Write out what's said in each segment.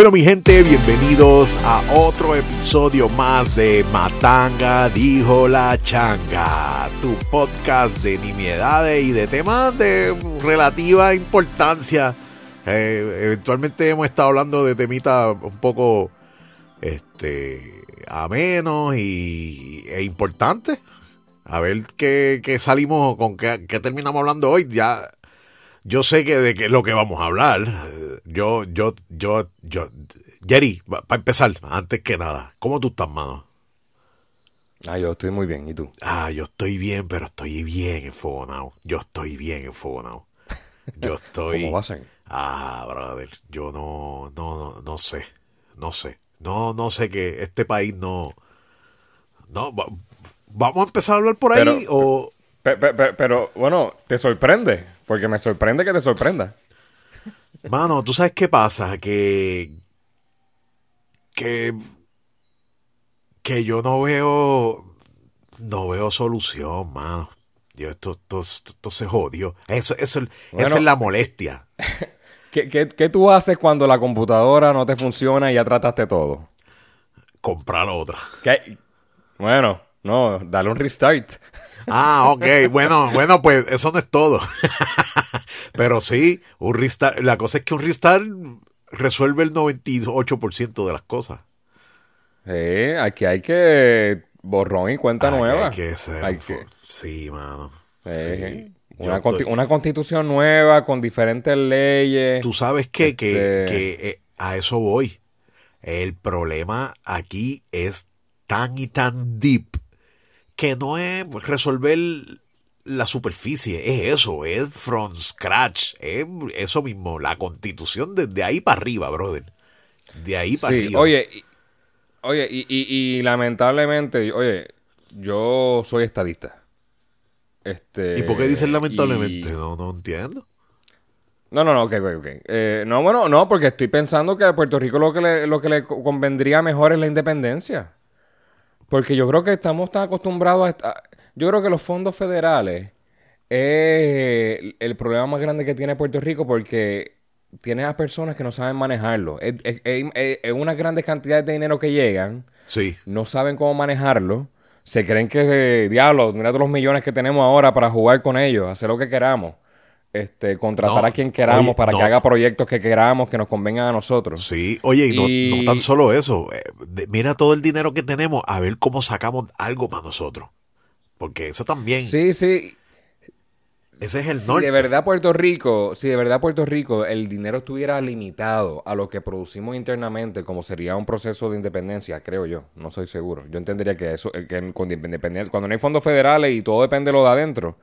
Bueno, mi gente, bienvenidos a otro episodio más de Matanga Dijo la Changa, tu podcast de nimiedades y de temas de relativa importancia. Eh, eventualmente hemos estado hablando de temitas un poco este, amenos y, e importantes. A ver qué, salimos, con qué, qué terminamos hablando hoy. Ya yo sé que de qué es lo que vamos a hablar. Yo, yo, yo, yo. Jerry, para empezar, antes que nada, ¿cómo tú estás, mano? Ah, yo estoy muy bien, ¿y tú? Ah, yo estoy bien, pero estoy bien enfogonado. Yo estoy bien enfogonado. Yo estoy. ¿Cómo vas Ah, brother, yo no, no, no, no sé, no sé, no, no sé que este país no, no, vamos a empezar a hablar por ahí o. Pero, pero, bueno, ¿te sorprende? Porque me sorprende que te sorprenda. Mano, ¿tú sabes qué pasa? Que. Que. Que yo no veo. No veo solución, mano. Yo, esto, esto, se jodió. Eso, eso, esa es la molestia. ¿qué, qué, tú haces cuando la computadora no te funciona y ya trataste todo? Comprar otra. Bueno, no, dale un restart. Ah, ok. Bueno, bueno, pues eso no es todo. Pero sí, un restart, la cosa es que un restart resuelve el 98% de las cosas. Sí, aquí hay que borrón y cuenta nueva. Hay que ser. Sí, mano. Una, una, constitución nueva con diferentes leyes. Tú sabes qué? que, este que eh, a eso voy. El problema aquí es tan y tan deep que no es resolver la superficie, es eso, es from scratch, es eso mismo, la constitución desde ahí para arriba, brother. De ahí para sí, arriba. Oye, y, oye, y, lamentablemente, oye, yo soy estadista. Este, ¿Y por qué dicen lamentablemente? No, no entiendo. No, no, no, ok, ok, ok. Eh, no, bueno, no, porque estoy pensando que a Puerto Rico lo que le, lo que le convendría mejor es la independencia. Porque yo creo que estamos tan acostumbrados a... Yo creo que los fondos federales es el problema más grande que tiene Puerto Rico porque tiene a personas que no saben manejarlo. Es, unas grandes cantidades de dinero que llegan. Sí. No saben cómo manejarlo. Se creen que, diablo, mira todos los millones que tenemos ahora para jugar con ellos, hacer lo que queramos este, contratar a quien queramos para que haga proyectos que queramos, que nos convengan a nosotros. Sí, oye, y, No, tan solo eso, eh, mira todo el dinero que tenemos, a ver cómo sacamos algo para nosotros. Porque eso también. Sí, sí. Ese es el si de verdad Puerto Rico, si de verdad Puerto Rico el dinero estuviera limitado a lo que producimos internamente, como sería un proceso de independencia, creo yo, no soy seguro. Yo entendería que eso, que con independencia, cuando no hay fondos federales y todo depende de lo de adentro,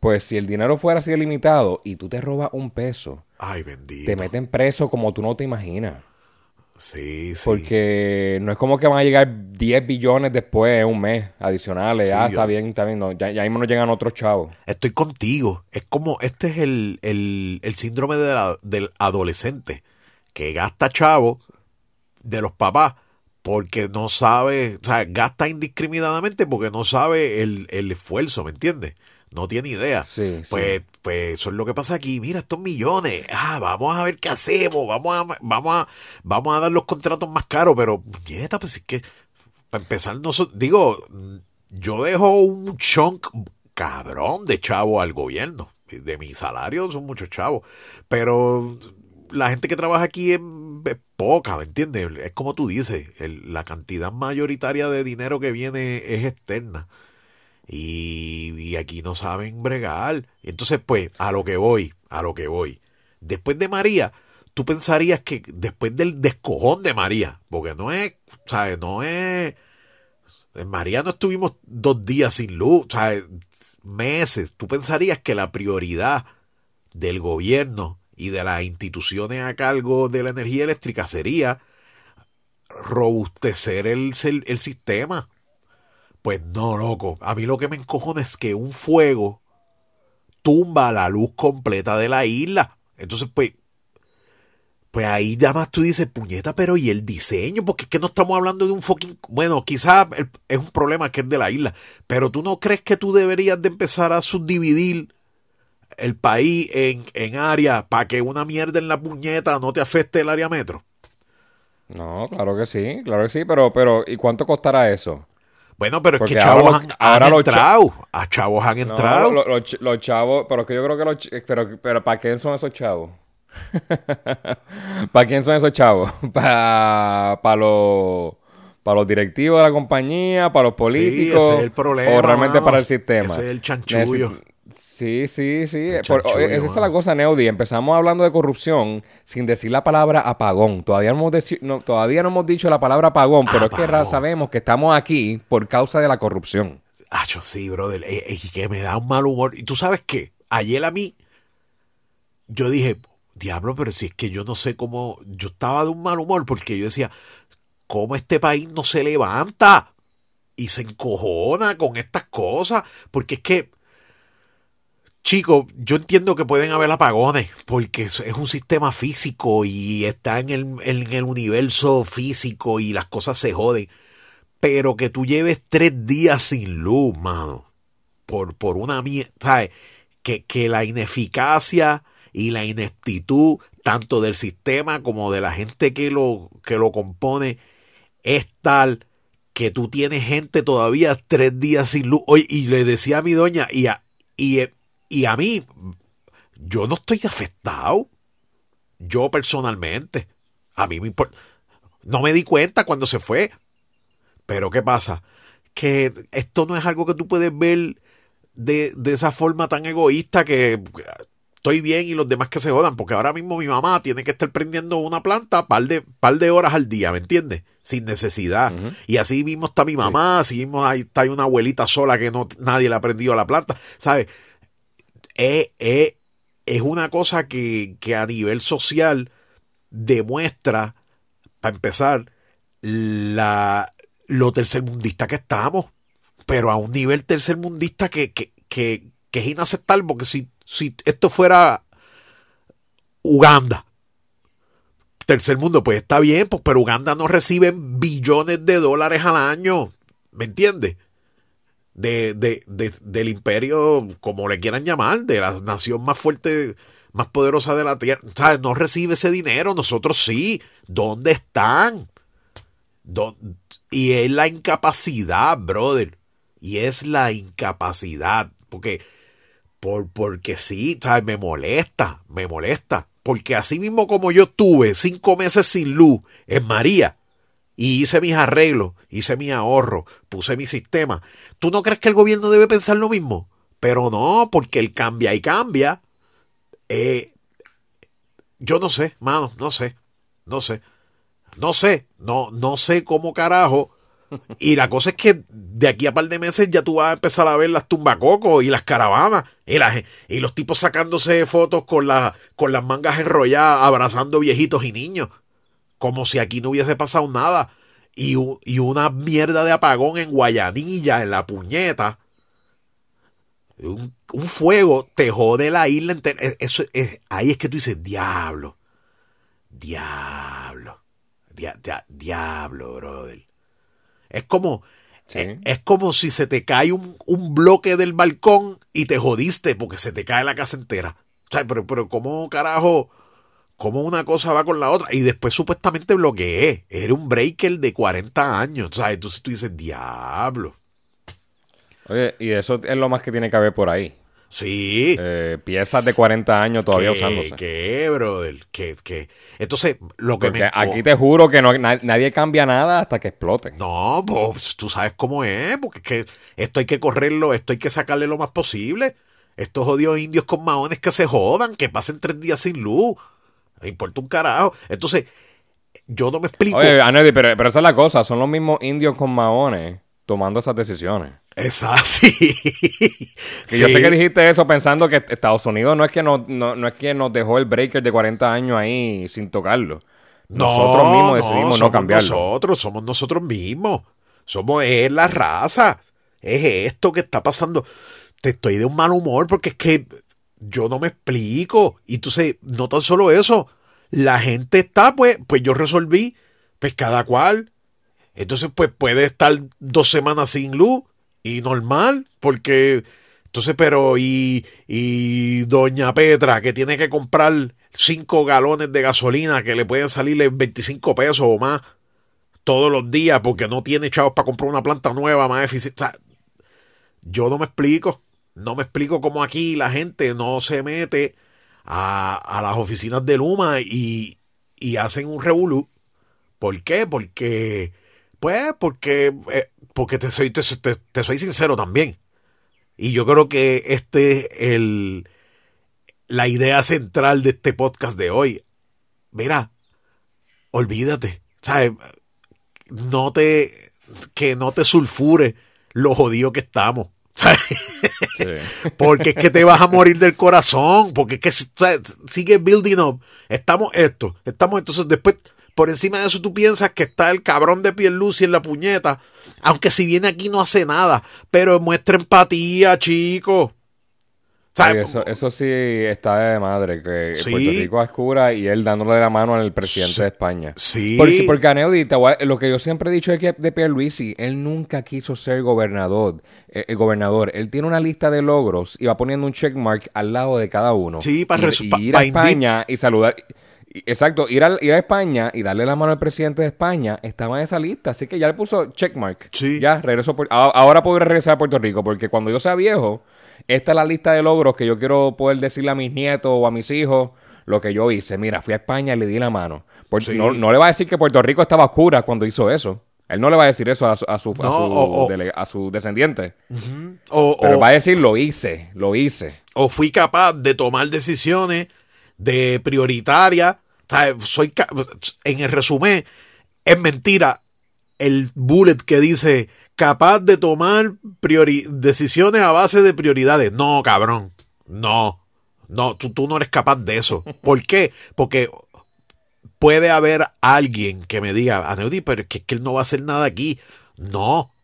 pues si el dinero fuera así limitado y tú te robas un peso, Ay, bendito. te meten preso como tú no te imaginas. Sí, sí. Porque no es como que van a llegar 10 billones después en un mes adicionales. ah, está bien, está bien. ya, ya, mismo nos llegan otros chavos. Estoy contigo. Es como, este es el, el, el síndrome del adolescente que gasta chavo de los papás porque no sabe, o sea, gasta indiscriminadamente porque no sabe el, el esfuerzo, ¿me entiendes? No tiene idea. Sí, pues, pues eso es lo que pasa aquí. Mira, estos millones. Ah, vamos a ver qué hacemos. Vamos a, vamos a, vamos a dar los contratos más caros. Pero, nieta, pues es que, para empezar, no digo, yo dejo un chunk cabrón de chavo al gobierno. De mi salario son muchos chavos. Pero la gente que trabaja aquí es, poca, ¿me entiendes? Es como tú dices, la cantidad mayoritaria de dinero que viene es externa. Y, aquí no saben bregar. Entonces, pues, a lo que voy, a lo que voy. después de María, tú pensarías que después del descojón de María, porque no es, ¿sabes? No es... En María no estuvimos dos días sin luz, ¿sabes? Meses. Tú pensarías que la prioridad del gobierno y de las instituciones a cargo de la energía eléctrica sería robustecer el, el, sistema. Pues no, loco. A mí lo que me encojona es que un fuego tumba la luz completa de la isla. Entonces, pues, pues ahí ya más tú dices, puñeta, pero ¿y el diseño? Porque es que no estamos hablando de un fucking... Bueno, quizás es un problema que es de la isla, pero tú no crees que tú deberías de empezar a subdividir el país en, en áreas para que una mierda en la puñeta no te afecte el área metro? No, claro que sí, claro que sí, pero, pero ¿y cuánto costará eso? Bueno, pero es que chavos han, ahora entrado. a chavos han entrado. los, chavos, pero es que yo creo que los... Pero, pero ¿para qué son esos chavos? ¿Para quién son esos chavos? ¿Para, para los para los directivos de la compañía, para los políticos, sí, ese es el problema, o realmente para el sistema. Ese es el chanchullo. Sí, sí, sí. Por, esa es la cosa, Neudi. Empezamos hablando de corrupción sin decir la palabra apagón. Todavía no hemos, no, todavía no hemos dicho la palabra apagón, pero es que sabemos que estamos aquí por causa de la corrupción. Ah, yo sí, brother. Y que me da un mal humor. Y tú sabes qué? Ayer a mí, yo dije, diablo, pero si es que yo no sé cómo, yo estaba de un mal humor porque yo decía, ¿cómo este país no se levanta? Y se encojona con estas cosas, porque es que, chicos, yo entiendo que pueden haber apagones, porque es un sistema físico y está en el, en el universo físico y las cosas se joden. Pero que tú lleves tres días sin luz, mano, por, por una mierda, ¿sabes? Que, que la ineficacia y la ineptitud tanto del sistema como de la gente que lo, que lo compone es tal que tú tienes gente todavía tres días sin luz. Oye, y le decía a mi doña, y a, y, y a mí, yo no estoy afectado. Yo personalmente. A mí me importa. No me di cuenta cuando se fue. Pero ¿qué pasa? Que esto no es algo que tú puedes ver de, de esa forma tan egoísta que estoy bien y los demás que se jodan, porque ahora mismo mi mamá tiene que estar prendiendo una planta par de, par de horas al día, ¿me entiendes? Sin necesidad. Y así mismo está mi mamá, así mismo hay, está una abuelita sola que no nadie le ha prendido la planta, ¿sabes? Es, es una cosa que, que a nivel social demuestra, para empezar, la, lo tercermundista que estamos, pero a un nivel tercermundista que, que, que, que es inaceptable, porque si si esto fuera Uganda, tercer mundo, pues está bien, pues, pero Uganda no recibe billones de dólares al año, ¿me entiendes? De, de, del imperio, como le quieran llamar, de la nación más fuerte, más poderosa de la tierra. ¿Sabes? No recibe ese dinero, nosotros sí. ¿Dónde están? Y es la incapacidad, brother. Y es la incapacidad. Porque por, porque sí, ¿sabes? Me molesta, me molesta. Porque así mismo como yo estuve cinco meses sin luz en María y hice mis arreglos, hice mi ahorro, puse mi sistema, ¿tú no crees que el gobierno debe pensar lo mismo? Pero no, porque él cambia y cambia. Eh, yo no sé, mano, no sé, no sé, no sé, no, no sé cómo carajo y la cosa es que de aquí a par de meses ya tú vas a empezar a ver las tumbacocos y las caravanas y, y los tipos sacándose fotos con, con las mangas enrolladas, abrazando viejitos y niños. Como si aquí no hubiese pasado nada. Y, y una mierda de apagón en Guayanilla, en la puñeta. Un, fuego te jode la isla entera. E, eso, es, ahí es que tú dices, diablo. Diablo. diablo, brother. Es como, es, como si se te cae un, bloque del balcón y te jodiste porque se te cae la casa entera. O sea, pero, pero ¿cómo carajo? ¿Cómo una cosa va con la otra? Y después supuestamente bloqueé. Era un breaker de 40 años. O sea, entonces tú dices, diablo. Oye, y eso es lo más que tiene que haber por ahí. Sí. Eh, piezas de 40 años todavía usándose. ¿Qué, brother? ¿Qué, qué? Entonces, lo que me... Aquí te juro que no, nadie cambia nada hasta que explote. No, pues tú sabes cómo es, porque es que esto hay que correrlo, esto hay que sacarle lo más posible. Estos odios indios con maones que se jodan, que pasen tres días sin luz. Me importa un carajo. Entonces, yo no me explico. Oye, Anedi, pero, pero esa es la cosa. Son los mismos indios con maones tomando esas decisiones. Es así. Y yo sé que dijiste eso pensando que Estados Unidos no es que, no, no, es que nos dejó el breaker de 40 años ahí sin tocarlo. Nosotros mismos decidimos no, cambiarlo. Nosotros, somos nosotros mismos. Somos es la raza. Es esto que está pasando. Te estoy de un mal humor porque es que yo no me explico. Y entonces, no tan solo eso. La gente está, pues, pues yo resolví, pues cada cual. Entonces, pues puede estar dos semanas sin luz y normal, porque entonces, pero y, y doña Petra, que tiene que comprar cinco galones de gasolina que le pueden salirle 25 pesos o más todos los días porque no tiene chavos para comprar una planta nueva más eficiente. yo no me explico, no me explico cómo aquí la gente no se mete a, a las oficinas de Luma y, y hacen un revolú. ¿Por qué? Porque, pues, porque eh, porque te soy, te, soy sincero también. Y yo creo que este es el, la idea central de este podcast de hoy. Mira, olvídate. ¿sabes? No te. Que no te sulfure lo jodido que estamos. porque es que te vas a morir del corazón. Porque es que sigue building up. Estamos esto. Estamos entonces después por encima de eso tú piensas que está el cabrón de Pierluisi en la puñeta. Aunque si viene aquí no hace nada. Pero muestra empatía, chico. Eso, sí está de madre, que Puerto Rico es cura y él dándole la mano al presidente de España. Sí. Porque, porque Aneudi, lo que yo siempre he dicho es que de Pierluisi, él nunca quiso ser gobernador, eh, el gobernador. Él tiene una lista de logros y va poniendo un checkmark al lado de cada uno. Sí, para ir a España y saludar. Exacto, ir a, ir a España y darle la mano al presidente de España estaba en esa lista, así que ya le puso checkmark. Sí. Ya, regreso. Por, ahora puedo regresar a Puerto Rico, porque cuando yo sea viejo, esta es la lista de logros que yo quiero poder decirle a mis nietos o a mis hijos lo que yo hice. Mira, fui a España y le di la mano. no, le va a decir que Puerto Rico estaba oscura cuando hizo eso. Él no le va a decir eso a su, a su, a su, descendiente. Pero va a decir, lo hice, lo hice. O fui capaz de tomar decisiones de prioritaria. soy en el resumen, es mentira el bullet que dice capaz de tomar decisiones a base de prioridades. No, cabrón. No. No, tú, tú no eres capaz de eso. ¿Por qué? Porque puede haber alguien que me diga, Aneudi, pero es que, es que él no va a hacer nada aquí. No,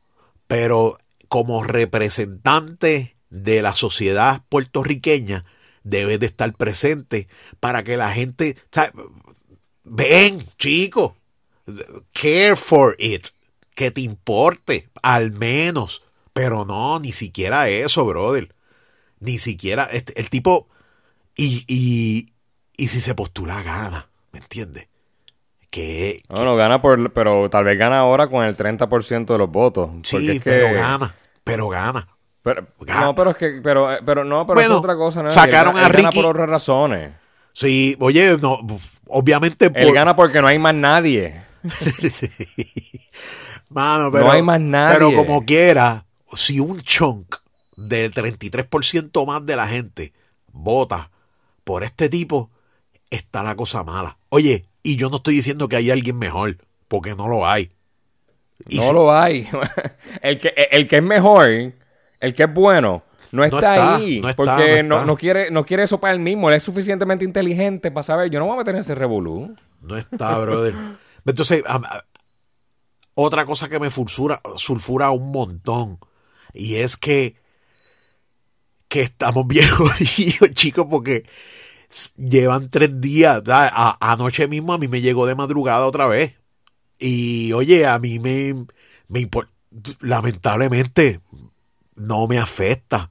pero como representante de la sociedad puertorriqueña, debe de estar presente para que la gente, ven, chico, care for it, que te importe, al menos. Pero no, ni siquiera eso, brother. Ni siquiera este, el tipo, y, y, y si se postula, gana, ¿me entiendes? Que, no, no gana por, pero tal vez gana ahora con el 30% de los votos. Sí, pero gana, pero gana. Pero, no, pero es que, pero, pero no, pero es otra cosa. ¿no? Sacaron a Ricky. Gana por otras razones. Sí, oye, no, obviamente. Él gana porque no hay más nadie. Mano, pero, no hay más nadie. Pero como quiera, si un chunk del 33% más de la gente vota por este tipo, está la cosa mala. Oye, y yo no estoy diciendo que hay alguien mejor, porque no lo hay. no lo hay. el, que, el que es mejor el que es bueno no está, ahí. porque no, quiere, no quiere eso para él mismo. Él es suficientemente inteligente para saber, yo no voy a meter en ese revolú. No está, brother. Entonces, otra cosa que me sulfura, un montón. Y es que, que estamos bien jodidos, chicos, porque llevan tres días. anoche mismo a mí me llegó de madrugada otra vez. Y oye, a mí me, me. Lamentablemente, no me afecta.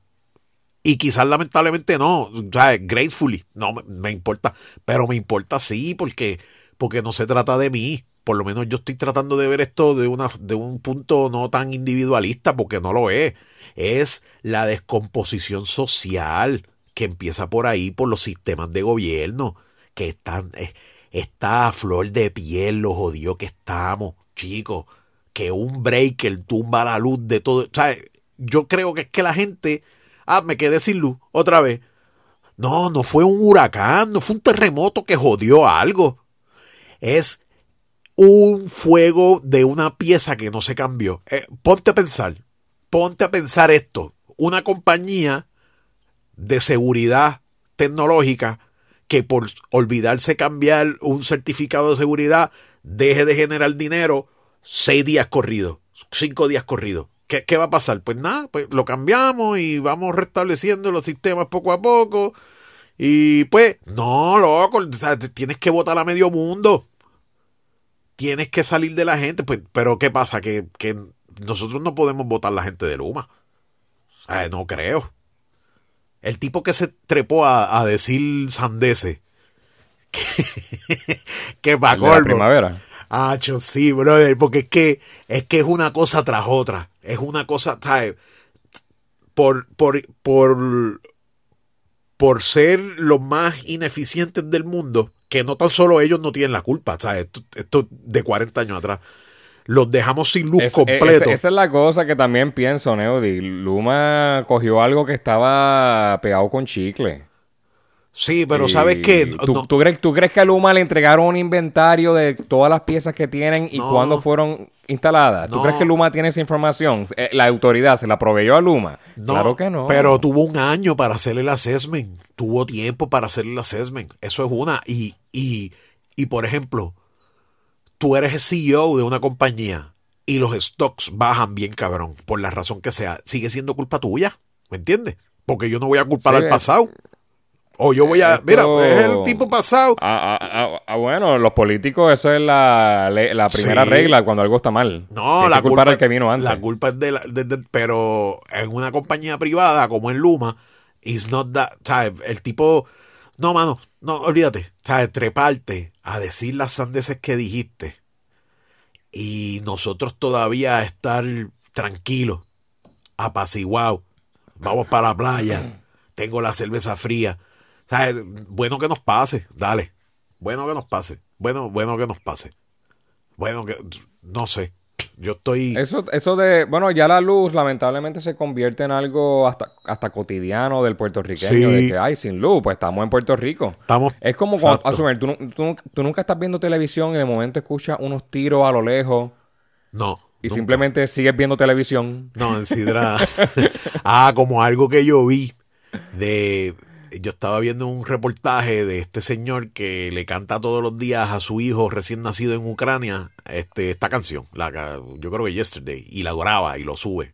Y quizás lamentablemente no, sea, gratefully, no me, importa, pero me importa sí, porque, porque no se trata de mí. Por lo menos yo estoy tratando de ver esto de, una, de un punto no tan individualista, porque no lo es. Es la descomposición social que empieza por ahí, por los sistemas de gobierno, que están, eh, está a flor de piel, lo jodido que estamos, chicos. Que un breaker tumba la luz de todo. ¿sabes? yo creo que es que la gente Ah, me quedé sin luz, otra vez. No, no fue un huracán, no fue un terremoto que jodió algo. Es un fuego de una pieza que no se cambió. Eh, ponte a pensar, ponte a pensar esto. Una compañía de seguridad tecnológica que por olvidarse cambiar un certificado de seguridad deje de generar dinero seis días corridos, cinco días corridos. ¿Qué, ¿Qué, va a pasar? Pues nada, pues lo cambiamos y vamos restableciendo los sistemas poco a poco. Y pues, no, loco, o sea, tienes que votar a medio mundo tienes que salir de la gente. Pues, pero ¿qué pasa? Que, que nosotros no podemos votar la gente de Luma. No creo. El tipo que se trepó a, a decir sandeces. Que, que pa' la primavera. Hacho, sí, brother, porque es que, es que es una cosa tras otra. Es una cosa, ¿sabes? Por, por, por, por ser los más ineficientes del mundo, que no tan solo ellos no tienen la culpa, o sea, esto, esto de 40 años atrás. Los dejamos sin luz Es- completo. es- esa es la cosa que también pienso, Neody. Luma cogió algo que estaba pegado con chicle. Sí, pero ¿sabes qué? ¿Tú, No- tú crees, ¿Tú crees que a Luma le entregaron un inventario de todas las piezas que tienen y No. cuándo fueron instaladas? ¿Tú No. crees que Luma tiene esa información? Eh, ¿La autoridad se la proveyó a Luma? claro que no. Pero tuvo un año para hacer el assessment. Tuvo tiempo para hacer el assessment. Eso es una. Y, y, y por ejemplo, tú eres el CEO de una compañía y los stocks bajan bien cabrón, por la razón que sea, sigue siendo culpa tuya, ¿me entiendes? Porque yo no voy a culpar Sí, al es- pasado. O yo voy a, Esto- mira, es el tipo pasado. Ah, ah, ah, ah, bueno, los políticos, eso es la, la primera Sí. regla cuando algo está mal. No, Tienes la culpa, al que vino antes. la culpa es de la, de- de- pero en una compañía privada como en Luma, it's not that, ¿sabes? El tipo, no, mano, no, olvídate, ¿sabes? Treparte a decir las sandeces que dijiste y nosotros todavía estar tranquilos, apaciguados, vamos para la playa, tengo la cerveza fría, ¿sabes? Bueno que nos pase, dale, bueno que nos pase, bueno, bueno que nos pase, bueno que, no sé, yo estoy... Eso, eso de, bueno, ya la luz lamentablemente se convierte en algo hasta, hasta cotidiano del puertorriqueño, Sí. de que, ay, sin luz, pues estamos en Puerto Rico. Estamos. Es como cuando, Exacto. asumir, tú, tú tú nunca estás viendo televisión y de momento escuchas unos tiros a lo lejos No. y nunca. simplemente sigues viendo televisión. No, en Sidra. ah, como algo que yo vi de. Yo estaba viendo un reportaje de este señor que le canta todos los días a su hijo recién nacido en Ucrania este, esta canción, la, yo creo que Yesterday, y la graba y lo sube.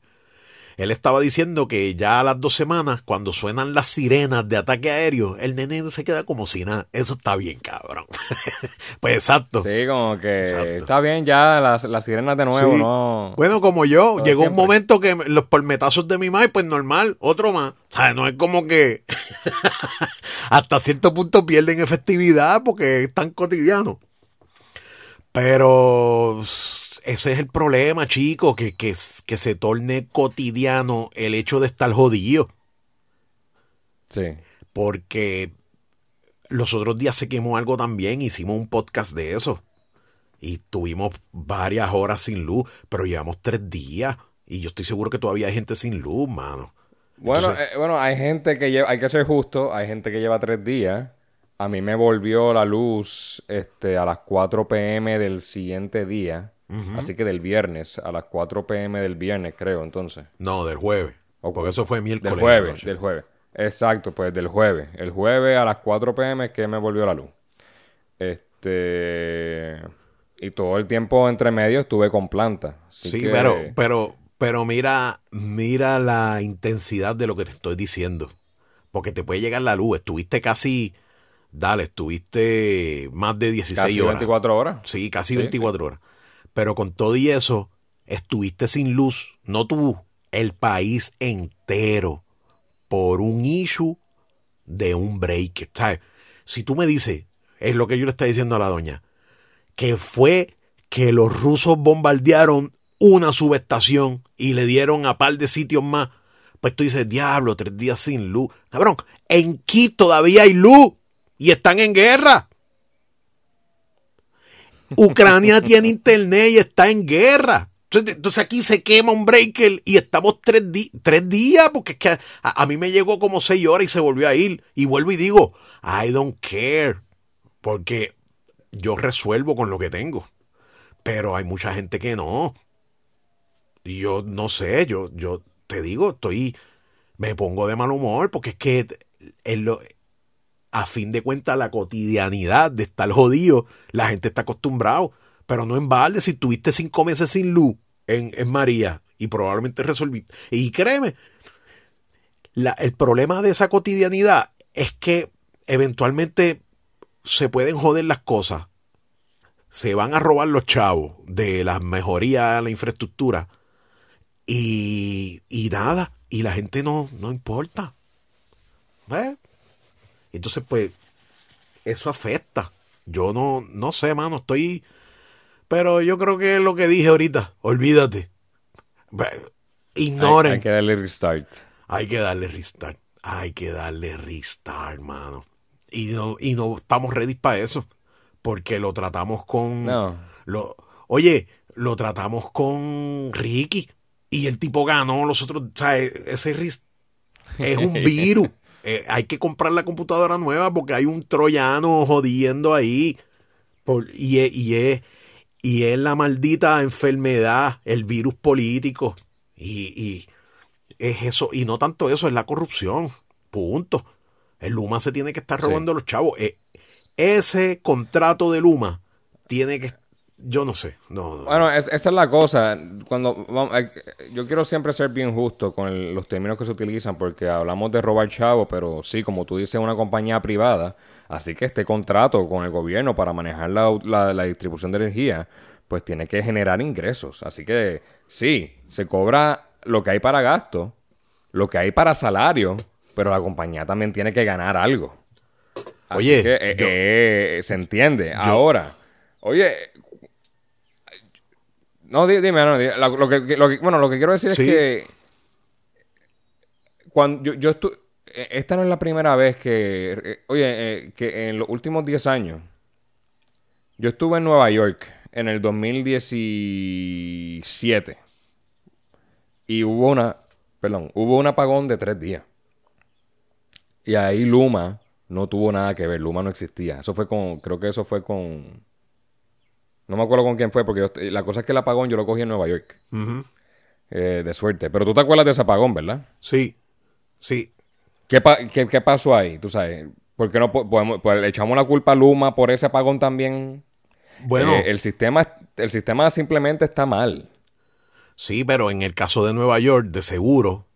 Él estaba diciendo que ya a las dos semanas, cuando suenan las sirenas de ataque aéreo, el nene se queda como si nada. Eso está bien, cabrón. pues exacto. Sí, como que Exacto. está bien ya las, las sirenas de nuevo, Sí. ¿no? Bueno, como yo, Todo llegó un momento que los palmetazos de mi madre, pues normal, otro más. O sea, no es como que hasta cierto punto pierden efectividad porque es tan cotidiano. Pero ese es el problema, chicos, que, que, que se torne cotidiano el hecho de estar jodido. Sí. Porque los otros días se quemó algo también, hicimos un podcast de eso. Y tuvimos varias horas sin luz, pero llevamos tres días. Y yo estoy seguro que todavía hay gente sin luz, mano. Bueno, Entonces- eh, bueno, hay gente que lleva, hay que ser justo, hay gente que lleva tres días. A mí me volvió la luz este, a las 4 pm del siguiente día. Así que del viernes, a las 4 pm del viernes, creo, entonces. No, del jueves. Ok. Porque eso fue miércoles. Del jueves, noche. del jueves. Exacto, pues del jueves. El jueves a las 4 pm es que me volvió la luz. Este. Y todo el tiempo entre medio estuve con planta. Sí, que- pero, pero, pero mira, mira la intensidad de lo que te estoy diciendo. Porque te puede llegar la luz. Estuviste casi, dale, estuviste más de 16 casi horas. 24 horas. Sí, casi Sí, 24 horas. Pero con todo y eso, estuviste sin luz, no tú, el país entero, por un issue de un breaker. ¿Sabes? Si tú me dices, es lo que yo le estaba diciendo a la doña, que fue que los rusos bombardearon una subestación y le dieron a par de sitios más, pues tú dices, diablo, tres días sin luz. Cabrón, en Kiev todavía hay luz y están en guerra. Ucrania tiene internet y está en guerra. Entonces, aquí se quema un breaker y estamos tres, tres días, porque es que a, mí me llegó como seis horas y se volvió a ir. Y vuelvo y digo, I don't care, porque yo resuelvo con lo que tengo. Pero hay mucha gente que no. Y yo no sé, yo, yo te digo, estoy, me pongo de mal humor, porque es que lo, a fin de cuentas la cotidianidad de estar jodido, la gente está acostumbrado. Pero no en balde, si tuviste cinco meses sin luz en, en María y probablemente resolviste. Y créeme, la, el problema de esa cotidianidad es que eventualmente se pueden joder las cosas. Se van a robar los chavos de las mejorías a la infraestructura. Y, y nada, y la gente no, no importa. ¿Ves? Entonces, pues, eso afecta. Yo no, no sé, mano, estoy pero yo creo que es lo que dije ahorita. Olvídate. Ignoren. Hay, que darle restart. Hay que darle restart. Hay que darle restart, mano. Y no, y no estamos ready para eso. Porque lo tratamos con. No. Lo, oye, lo tratamos con Ricky. Y el tipo ganó. Los otros. O sea, ese es un virus. Eh, hay que comprar la computadora nueva porque hay un troyano jodiendo ahí. Por, y, y es y es la maldita enfermedad, el virus político. Y, es eso, y no tanto eso, es la corrupción. Punto. El Luma se tiene que estar robando a los chavos. Eh, ese contrato de Luma tiene que yo no sé. No, bueno, esa es la cosa. Cuando yo quiero siempre ser bien justo con los términos que se utilizan, porque hablamos de robar chavos, pero sí, como tú dices, una compañía privada Así que este contrato con el gobierno para manejar la, distribución de energía, pues tiene que generar ingresos. Así que sí, se cobra lo que hay para gasto, lo que hay para salario, pero la compañía también tiene que ganar algo. oye, eh, eh, se entiende. Ahora, oye, no, dime, no, lo, que, bueno, lo que quiero decir es que cuando yo, yo estuve esta no es la primera vez que, eh, oye, eh, que en los últimos 10 años, yo estuve en Nueva York en el 2017 y hubo una, perdón, hubo un apagón de tres días. Y ahí Luma no tuvo nada que ver, Luma no existía. Eso fue con, creo que eso fue con, no me acuerdo con quién fue, porque la cosa es que el apagón yo lo cogí en Nueva York. de suerte. Pero tú te acuerdas de ese apagón, ¿verdad? Sí, sí. ¿Qué, pasó ahí? Tú sabes, ¿por qué no podemos, pues, le echamos la culpa a Luma por ese apagón también? Bueno, eh, el sistema, el sistema simplemente está mal. Sí, pero en el caso de Nueva York, de seguro,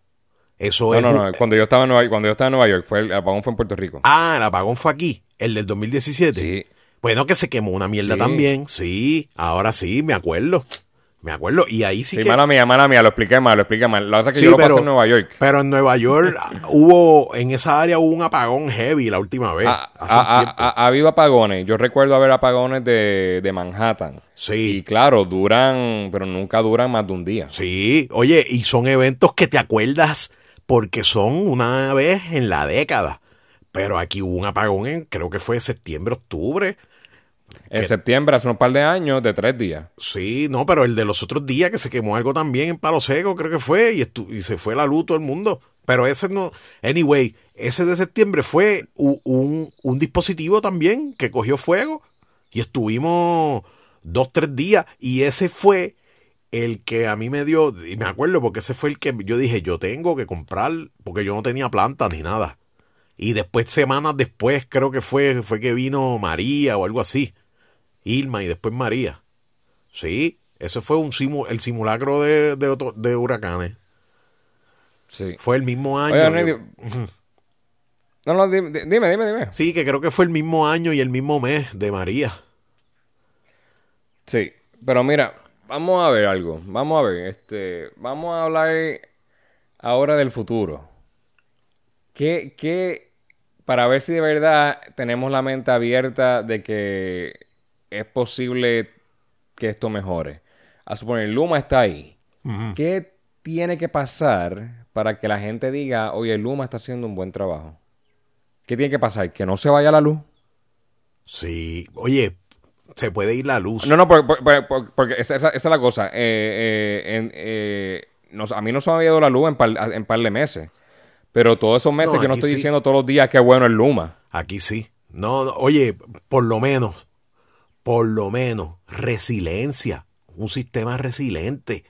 eso es. No, no, cuando yo estaba en Nueva, cuando yo estaba en Nueva York, fue el, apagón fue en Puerto Rico. Ah, el apagón fue aquí, el del 2017. Sí. Bueno, que se quemó una mierda también. Sí, ahora sí, me acuerdo. Me acuerdo, y ahí sí, sí que... mala mía, mala mía, lo expliqué mal, lo expliqué mal. La cosa es que yo lo pasé en Nueva York. Pero en Nueva York hubo, en esa área hubo un apagón heavy la última vez. Ha, ha, habido apagones. Yo recuerdo haber apagones de, de, Manhattan. Sí. Y claro, duran, pero nunca duran más de un día. Sí, oye, y son eventos que te acuerdas porque son una vez en la década. Pero aquí hubo un apagón en, creo que fue septiembre, octubre en septiembre, hace un par de años, de tres días. Sí, no, pero el de los otros días que se quemó algo también en Palo Seco, creo que fue, y, y se fue la luz todo el mundo. Pero ese no. Anyway, ese de septiembre fue un, un, dispositivo también que cogió fuego y estuvimos dos, tres días. Y ese fue el que a mí me dio. Y me acuerdo porque ese fue el que yo dije: Yo tengo que comprar, porque yo no tenía planta ni nada. Y después, semanas después, creo que fue, fue que vino María o algo así. Irma y después María. Sí, ese fue un el simulacro de, de, huracanes. Sí. Fue el mismo año. no, no, dime, dime, dime. Sí, que creo que fue el mismo año y el mismo mes de María. Sí, pero mira, vamos a ver algo. Vamos a ver, este, vamos a hablar ahora del futuro. ¿Qué, qué para ver si de verdad tenemos la mente abierta de que es posible que esto mejore. A suponer, Luma está ahí. ¿Qué tiene que pasar para que la gente diga, oye, Luma está haciendo un buen trabajo? ¿Qué tiene que pasar? ¿Que no se vaya la luz? Sí, oye, se puede ir la luz. No, no, por- por- por- por- porque esa, es la cosa. Eh, eh, en- eh, nos- a mí no se me había ido la luz en par, en par de meses. Pero todos esos meses, No, yo no estoy sí. diciendo todos los días que bueno el Luma. Aquí sí. No, no, oye, por lo menos, por lo menos, resiliencia. Un sistema resiliente.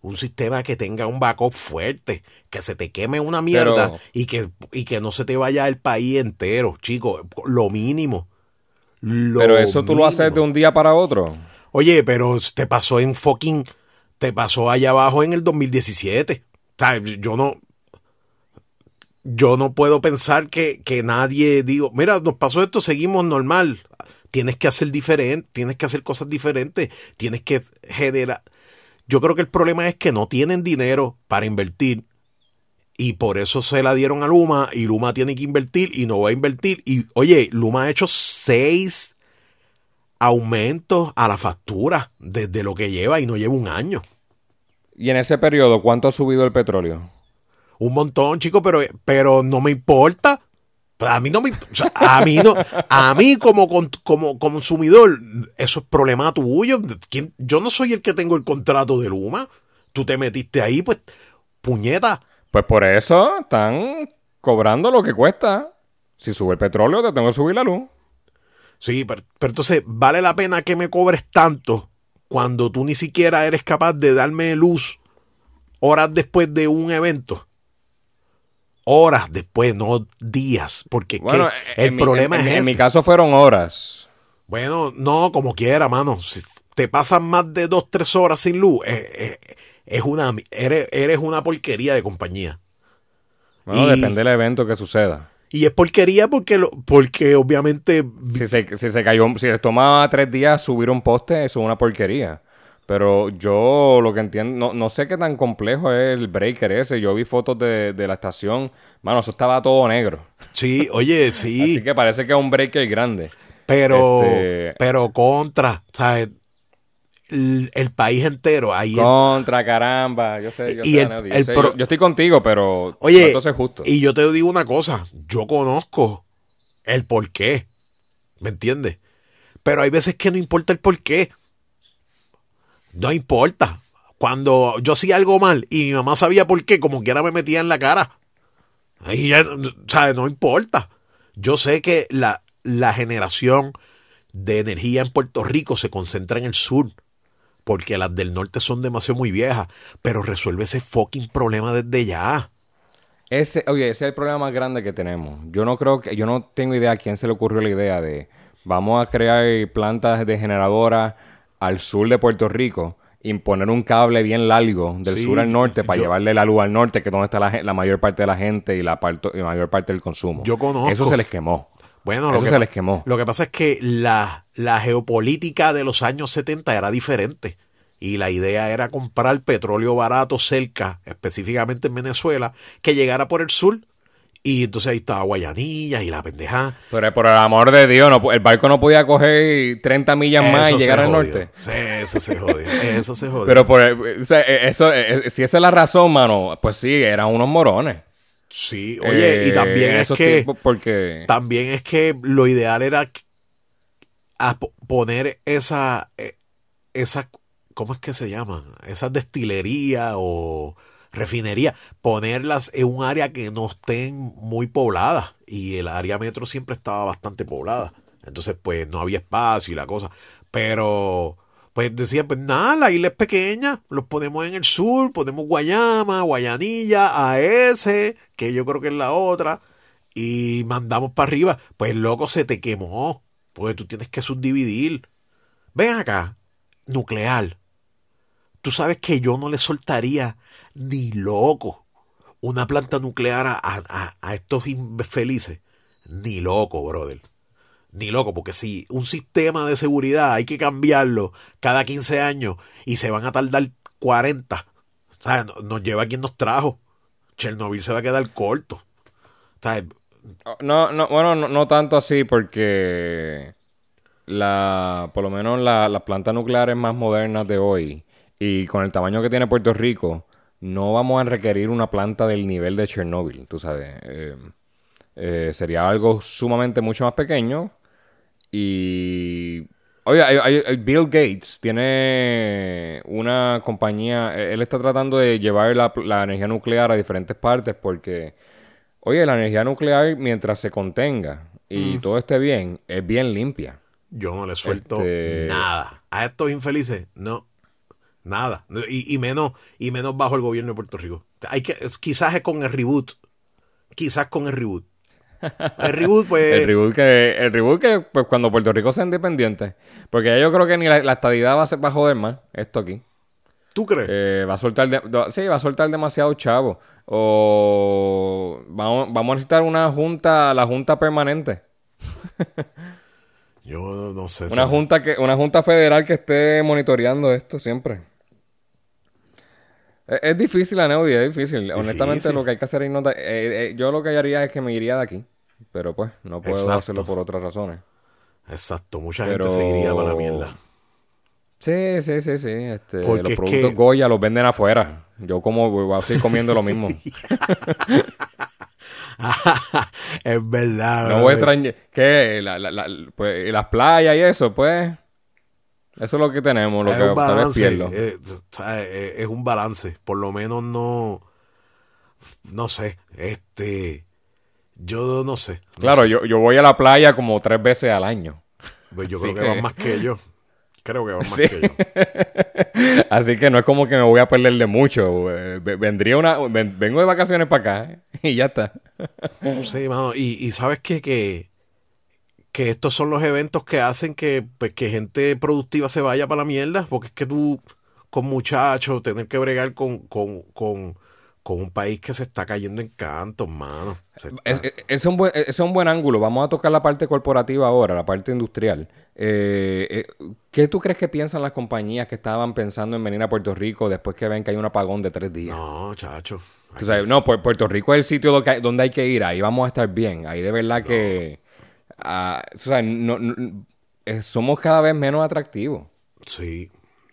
Un sistema que tenga un backup fuerte. Que se te queme una mierda Pero- y, que, y que no se te vaya el país entero, chicos. Lo mínimo. Lo Pero eso tú lo haces de un día para otro. Oye, pero te pasó en fucking. Te pasó allá abajo en el 2017. O sea, yo no. Yo no puedo pensar que, que nadie digo, mira, nos pasó esto, seguimos normal. Tienes que hacer diferente, tienes que hacer cosas diferentes, tienes que generar. Yo creo que el problema es que no tienen dinero para invertir y por eso se la dieron a Luma y Luma tiene que invertir y no va a invertir. Y oye, Luma ha hecho seis aumentos a la factura desde lo que lleva y no lleva un año. Y en ese periodo, ¿cuánto ha subido el petróleo? Un montón, chicos, pero, pero no me importa. Pues A mí no me, o sea, a mí no, a mí como, como consumidor, eso es problema tuyo. ¿Quién- Yo no soy el que tengo el contrato de Luma. Tú te metiste ahí, pues, puñeta. Pues por eso están cobrando lo que cuesta. Si sube el petróleo, te tengo que subir la luz. Sí, pero, pero entonces, ¿vale la pena que me cobres tanto cuando tú ni siquiera eres capaz de darme luz horas después de un evento? Horas después, no días, porque es que Bueno, el mi- problema en, es en, en mi caso fueron horas. Bueno, no, como quiera, mano. Si te pasan más de dos, tres horas sin luz, eh, eh, es una, eres, eres una porquería de compañía. Bueno, Y- depende del evento que suceda. Y es porquería porque, lo, porque obviamente Si se, si se cayó, si les toma tres días subir un poste, eso es una porquería. Pero yo lo que entiendo, no, no sé qué tan complejo es el breaker ese. Yo vi fotos de, de la estación. Mano, eso estaba todo negro. Sí, oye, sí. Así que parece que es un breaker grande. Pero, Este- pero contra, ¿sabes? El, el país entero, ahí. Contra caramba. Yo sé, yo Y sé, el- Neody, yo, el sé, pro- yo- yo estoy contigo, pero Oye, entonces justo. y yo te digo una cosa, yo conozco el por qué, ¿me entiendes? Pero hay veces que no importa el por qué. No importa. Cuando yo hacía algo mal y mi mamá sabía por qué, como quiera me metía en la cara. Ahí ya, ¿sabes? No importa. Yo sé que la, la generación de energía en Puerto Rico se concentra en el sur, porque las del norte son demasiado muy viejas, pero resuelve ese fucking problema desde ya. Ese, oye, ese es el problema más grande que tenemos. Yo no creo que, yo no tengo idea a quién se le ocurrió la idea de vamos a crear plantas de generadoras al sur de Puerto Rico y poner un cable bien largo del Sí, sur al norte para yo- llevarle la luz al norte, que es donde está la, la mayor parte de la gente y la, parto- y la mayor parte del consumo. Yo conozco. Eso se les quemó. Bueno, Eso lo que, se les quemó. Lo que pasa es que la, la geopolítica de los años 70 era diferente. Y la idea era comprar petróleo barato cerca, específicamente en Venezuela, que llegara por el sur. Y entonces ahí estaba Guayanilla y la pendeja. Pero por el amor de Dios, no, el barco no podía coger 30 millas más y llegar al norte. Sí, eso se jodió. Eso se jodió. Pero por el- o sea, eh, eso, eh, si esa es la razón, mano, pues sí, eran unos morones. sí, oye, y Eh, también es que. porque También es que lo ideal era poner esa, esa, ¿cómo es que se llaman? Esas destilerías o refinerías, ponerlas en un área que no estén muy pobladas. Y el área metro siempre estaba bastante poblada. Entonces, pues no había espacio y la cosa. Pero, pues decían, pues nada, la isla es pequeña, los ponemos en el sur, ponemos Guayama, Guayanilla, AS, que yo creo que es la otra y mandamos para arriba, pues loco se te quemó, porque tú tienes que subdividir. Ven acá, nuclear. Tú sabes que yo no le soltaría ni loco una planta nuclear a, a- a estos infelices. Ni loco, brother. Ni loco, porque si un sistema de seguridad hay que cambiarlo cada 15 años y se van a tardar 40, o nos lleva a quien nos trajo. Chernobyl se va a quedar corto. O sea, No, no, bueno, no, no tanto así porque la, por lo menos la- las plantas nucleares más modernas de hoy y con el tamaño que tiene Puerto Rico, no vamos a requerir una planta del nivel de Chernobyl, tú sabes. Eh, eh, sería algo sumamente mucho más pequeño y... Oye, hay- hay- Bill Gates tiene una compañía, eh, él está tratando de llevar la, la energía nuclear a diferentes partes porque, oye, la energía nuclear mientras se contenga y todo esté bien, es bien limpia. Yo no le suelto Este- nada. A estos infelices, no. Nada. Y, y menos, y menos bajo el gobierno de Puerto Rico. Hay que, quizás es con el reboot. Quizás con el reboot. El reboot, pues. El reboot que, el reboot que pues, cuando Puerto Rico sea independiente, porque ya yo creo que ni la, la estadidad va a, ser, va a joder más, esto aquí. ¿Tú crees? Eh, va a soltar, de- sí, va a soltar demasiado chavo. O vamos, vamos a necesitar una junta, la junta permanente. Yo no sé. Una junta que, una junta federal que esté monitoreando esto siempre. Es, es difícil, Aneudi, es difícil. Honestamente, lo que hay que hacer es no- eh, eh, yo lo que haría es que me iría de aquí. Pero pues, no puedo Exacto. hacerlo por otras razones. Exacto. Mucha Pero- gente se iría para la mierda. Sí, sí, sí, sí. Este, Porque los es productos que- Goya los venden afuera. Yo como voy a seguir comiendo lo mismo. es verdad. No voy a extrañar. ¿Qué? La- la- la- pues, las playas y eso, pues. Eso es lo que tenemos, lo es que un balance. eh, ¿sabes? Eh, es un balance. Por lo menos no. No sé. Este. Yo no sé. no Claro, sé. yo, yo voy a la playa como tres veces al año. Pues yo así creo que, que- van más que yo. Creo que van más Sí. que yo. Así que no es como que me voy a perder de mucho. eh, ve- Vendría una. ven- vengo de vacaciones para acá eh, y ya está. Sí, mano. Y, y sabes qué? que, que estos son los eventos que hacen que, pues, que gente productiva se vaya para la mierda. Porque es que tú, con muchachos, tener que bregar con, con, con, con un país que se está cayendo en cantos, mano. Está- Es- es- ese, es un buen, ese es un buen ángulo. Vamos a tocar la parte corporativa ahora, la parte industrial. Eh, eh, ¿Qué tú crees que piensan las compañías que estaban pensando en venir a Puerto Rico después que ven que hay un apagón de tres días? No, chacho. Tú sabes, no, Pu- Puerto Rico es el sitio donde hay que ir. Ahí vamos a estar bien. Ahí de verdad que... no- no- eh, somos cada vez menos atractivos. Sí.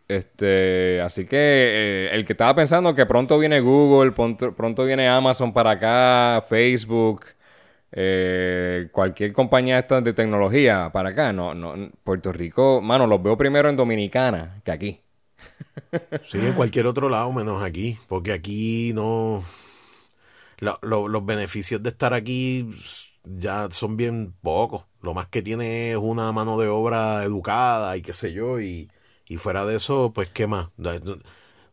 Este, así que eh, el que estaba pensando que pronto viene Google, pronto, pronto viene Amazon para acá, Facebook, eh, cualquier compañía esta de tecnología para acá, no, no, Puerto Rico, mano, los veo primero en Dominicana que aquí. Sí, en cualquier otro lado menos aquí, porque aquí no... lo- lo- los beneficios de estar aquí ya son bien pocos. Lo más que tiene es una mano de obra educada y qué sé yo, y, y fuera de eso, pues, ¿qué más?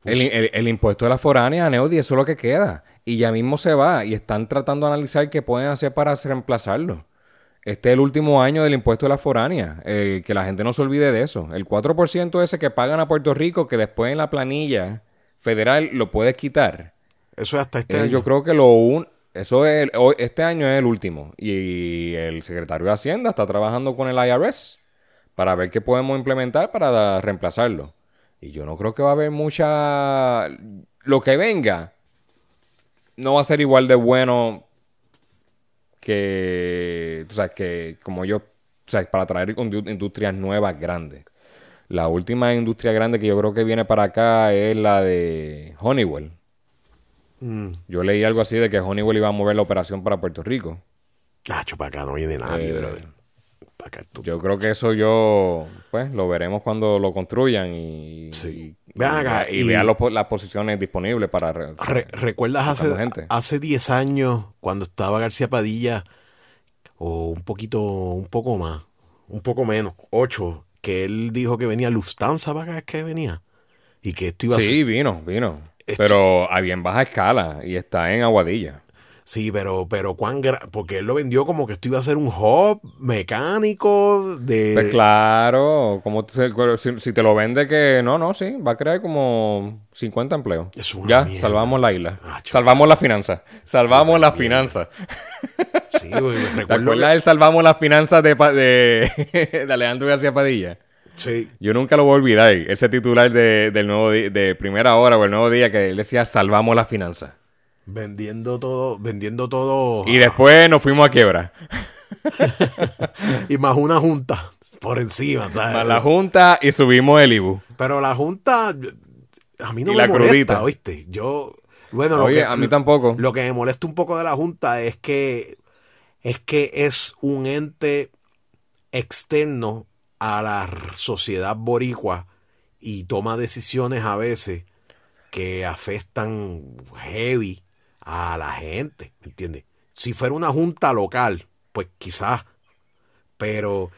El, el- el impuesto de la foránea, Neody, eso es lo que queda. Y ya mismo se va y están tratando de analizar qué pueden hacer para reemplazarlo. Este es el último año del impuesto de la foránea. eh, que la gente no se olvide de eso. El 4% ese que pagan a Puerto Rico, que después en la planilla federal lo puedes quitar. Eso es hasta este Eh, año. yo creo que lo un... Eso es hoy- este año es el último. Y el secretario de Hacienda está trabajando con el IRS para ver qué podemos implementar para reemplazarlo. Y yo no creo que va a haber mucha... Lo que venga no va a ser igual de bueno que... O sea, que como yo... O sea, para traer indu- industrias nuevas grandes. La última industria grande que yo creo que viene para acá es la de Honeywell. Mm. Yo leí algo así de que Honeywell iba a mover la operación para Puerto Rico. Nacho, para acá no viene nadie, Eh, brother. Para acá tú- Yo creo que eso yo, pues, lo veremos cuando lo construyan y, Sí. y, Ven y acá, y y- vean los las posiciones disponibles para... re- Re- ¿Recuerdas hace, gente. hace 10 años cuando estaba García Padilla, o un poquito, un poco más, un poco menos, 8, que él dijo que venía Lufthansa para acá, es que venía? Y que esto iba a ser... Sí, vino, vino. Esto- Pero había en baja escala y está en Aguadilla. Sí, pero, pero cuán gra- porque él lo vendió como que esto iba a ser un hub mecánico de... Pues claro, como si, si te lo vende que no, no, sí, va a crear como 50 empleos. Es una ya, mierda. salvamos la isla. Ah, salvamos la finanza. Salvamos las finanzas. Sí, güey, ¿Te recuerdo acuerdas del salvamos las finanzas de, Pa- de, de Alejandro García Padilla? Sí, Yo nunca lo voy a olvidar. Ese titular de, del nuevo de primera hora o el nuevo día que él decía salvamos las finanzas. vendiendo todo, vendiendo todo... Y después nos fuimos a quiebra. y más una junta por encima, ¿sabes? Más la junta y subimos el IBU. Pero la junta, a mí no Y me la molesta, crudita. ¿oíste? Yo, bueno, lo Oye, que, a mí tampoco. Lo que me molesta un poco de la junta es que es que es un ente externo a la sociedad boricua y toma decisiones a veces que afectan heavy a la gente, ¿me entiendes? Si fuera una junta local, pues quizás, pero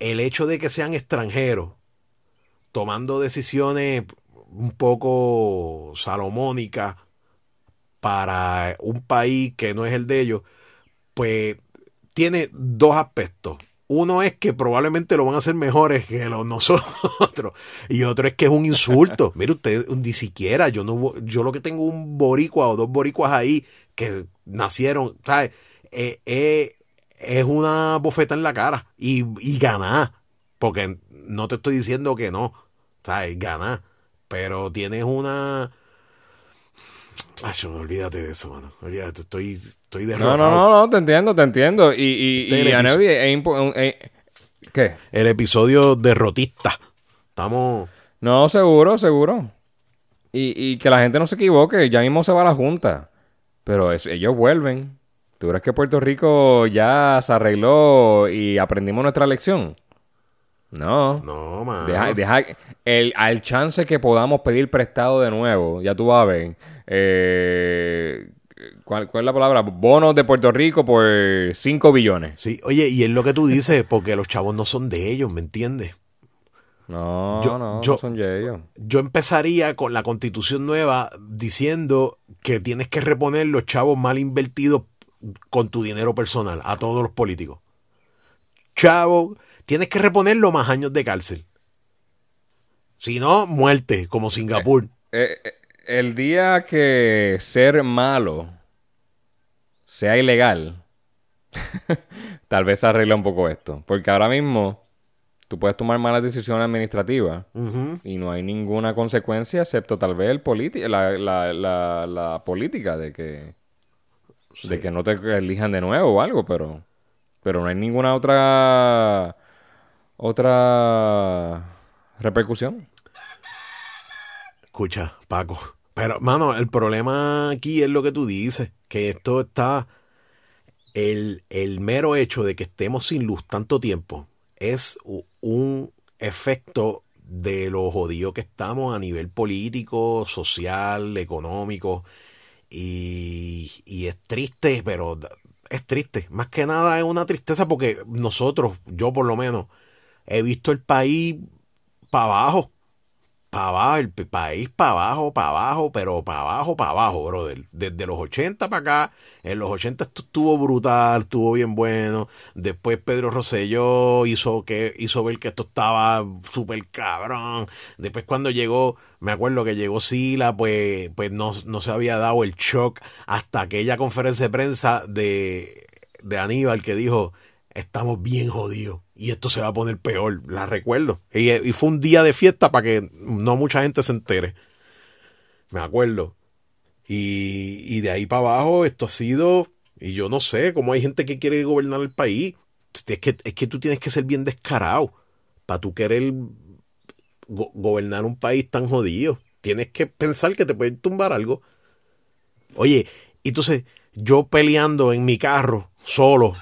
el hecho de que sean extranjeros tomando decisiones un poco salomónicas para un país que no es el de ellos, pues tiene dos aspectos. Uno es que probablemente lo van a hacer mejores que los nosotros. Y otro es que es un insulto. Mire usted, ni siquiera, yo no yo lo que tengo un boricua o dos boricuas ahí que nacieron, ¿sabes? Eh, eh, es una bofeta en la cara y, y ganar. Porque no te estoy diciendo que no, ¿sabes? Ganar. Pero tienes una Ay, olvídate de eso, mano. Olvídate, estoy, estoy No, no, no, no, te entiendo, te entiendo. Y, y, y es, ¿Qué? El episodio derrotista. Estamos... No, seguro, seguro. Y, y que la gente no se equivoque. Ya mismo se va a la Junta. Pero ellos vuelven. ¿Tú crees que Puerto Rico ya se arregló y aprendimos nuestra lección? No. No, man. Deja, deja el, al chance que podamos pedir prestado de nuevo. Ya tú vas a ver eh, ¿cuál, es la palabra? Bonos de Puerto Rico por 5 billones. Sí, oye, y es lo que tú dices, porque los chavos no son de ellos, ¿me entiendes? No, no, no son de ellos. Yo empezaría con la constitución nueva diciendo que tienes que reponer los chavos mal invertidos con tu dinero personal a todos los políticos. Chavo, tienes que reponerlo más años de cárcel. Si no, muerte, como Singapur. Eh, eh, el día que ser malo sea ilegal, tal vez arregle un poco esto. Porque ahora mismo tú puedes tomar malas decisiones administrativas y no hay ninguna consecuencia excepto tal vez el la, la, la, política de que, de que no te elijan de nuevo o algo, pero, pero no hay ninguna otra otra repercusión. Escucha, Paco. Pero, mano, el problema aquí es lo que tú dices, que esto está... El, el mero hecho de que estemos sin luz tanto tiempo es un efecto de lo jodido que estamos a nivel político, social, económico. Y, y, es triste, pero es triste. Más que nada es una tristeza porque nosotros, yo por lo menos, he visto el país para abajo para abajo, el país para abajo, para abajo, pero para abajo, para abajo, brother. Desde los 80 para acá, en los 80 esto estuvo brutal, estuvo bien bueno. Después Pedro Rosselló hizo, que, hizo ver que esto estaba súper cabrón. Después cuando llegó, me acuerdo que llegó Sila, pues, pues no, no se había dado el shock hasta aquella conferencia de prensa de, de Aníbal que dijo, estamos bien jodidos y esto se va a poner peor, la recuerdo. Y, fue un día de fiesta para que no mucha gente se entere. Me acuerdo. Y, de ahí para abajo esto ha sido, y yo no sé, cómo hay gente que quiere gobernar el país. Es que, es que tú tienes que ser bien descarado para tú querer gobernar un país tan jodido. Tienes que pensar que te pueden tumbar algo. Oye, entonces yo peleando en mi carro, solo,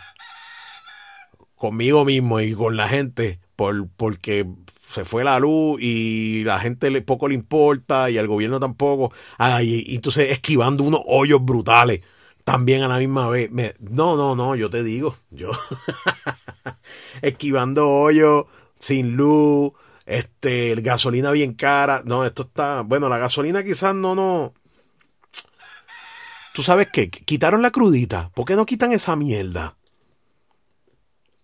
conmigo mismo y con la gente por, porque se fue la luz y la gente le, poco le importa y al gobierno tampoco. Y, entonces esquivando unos hoyos brutales también a la misma vez. no, no, no, yo te digo, yo esquivando hoyos sin luz, este, gasolina bien cara. No, esto está, bueno, la gasolina quizás no, no. ¿Tú sabes qué? Quitaron la crudita. ¿Por qué no quitan esa mierda?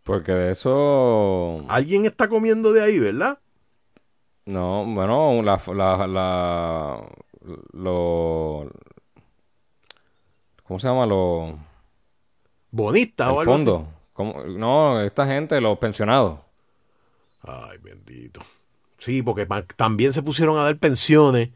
Porque de eso... Alguien está comiendo de ahí, ¿verdad? No, bueno, la... la, la lo... ¿Cómo se llama? Lo... Bonita o algo fondo. No, esta gente, los pensionados. Ay, bendito. Sí, porque también se pusieron a dar pensiones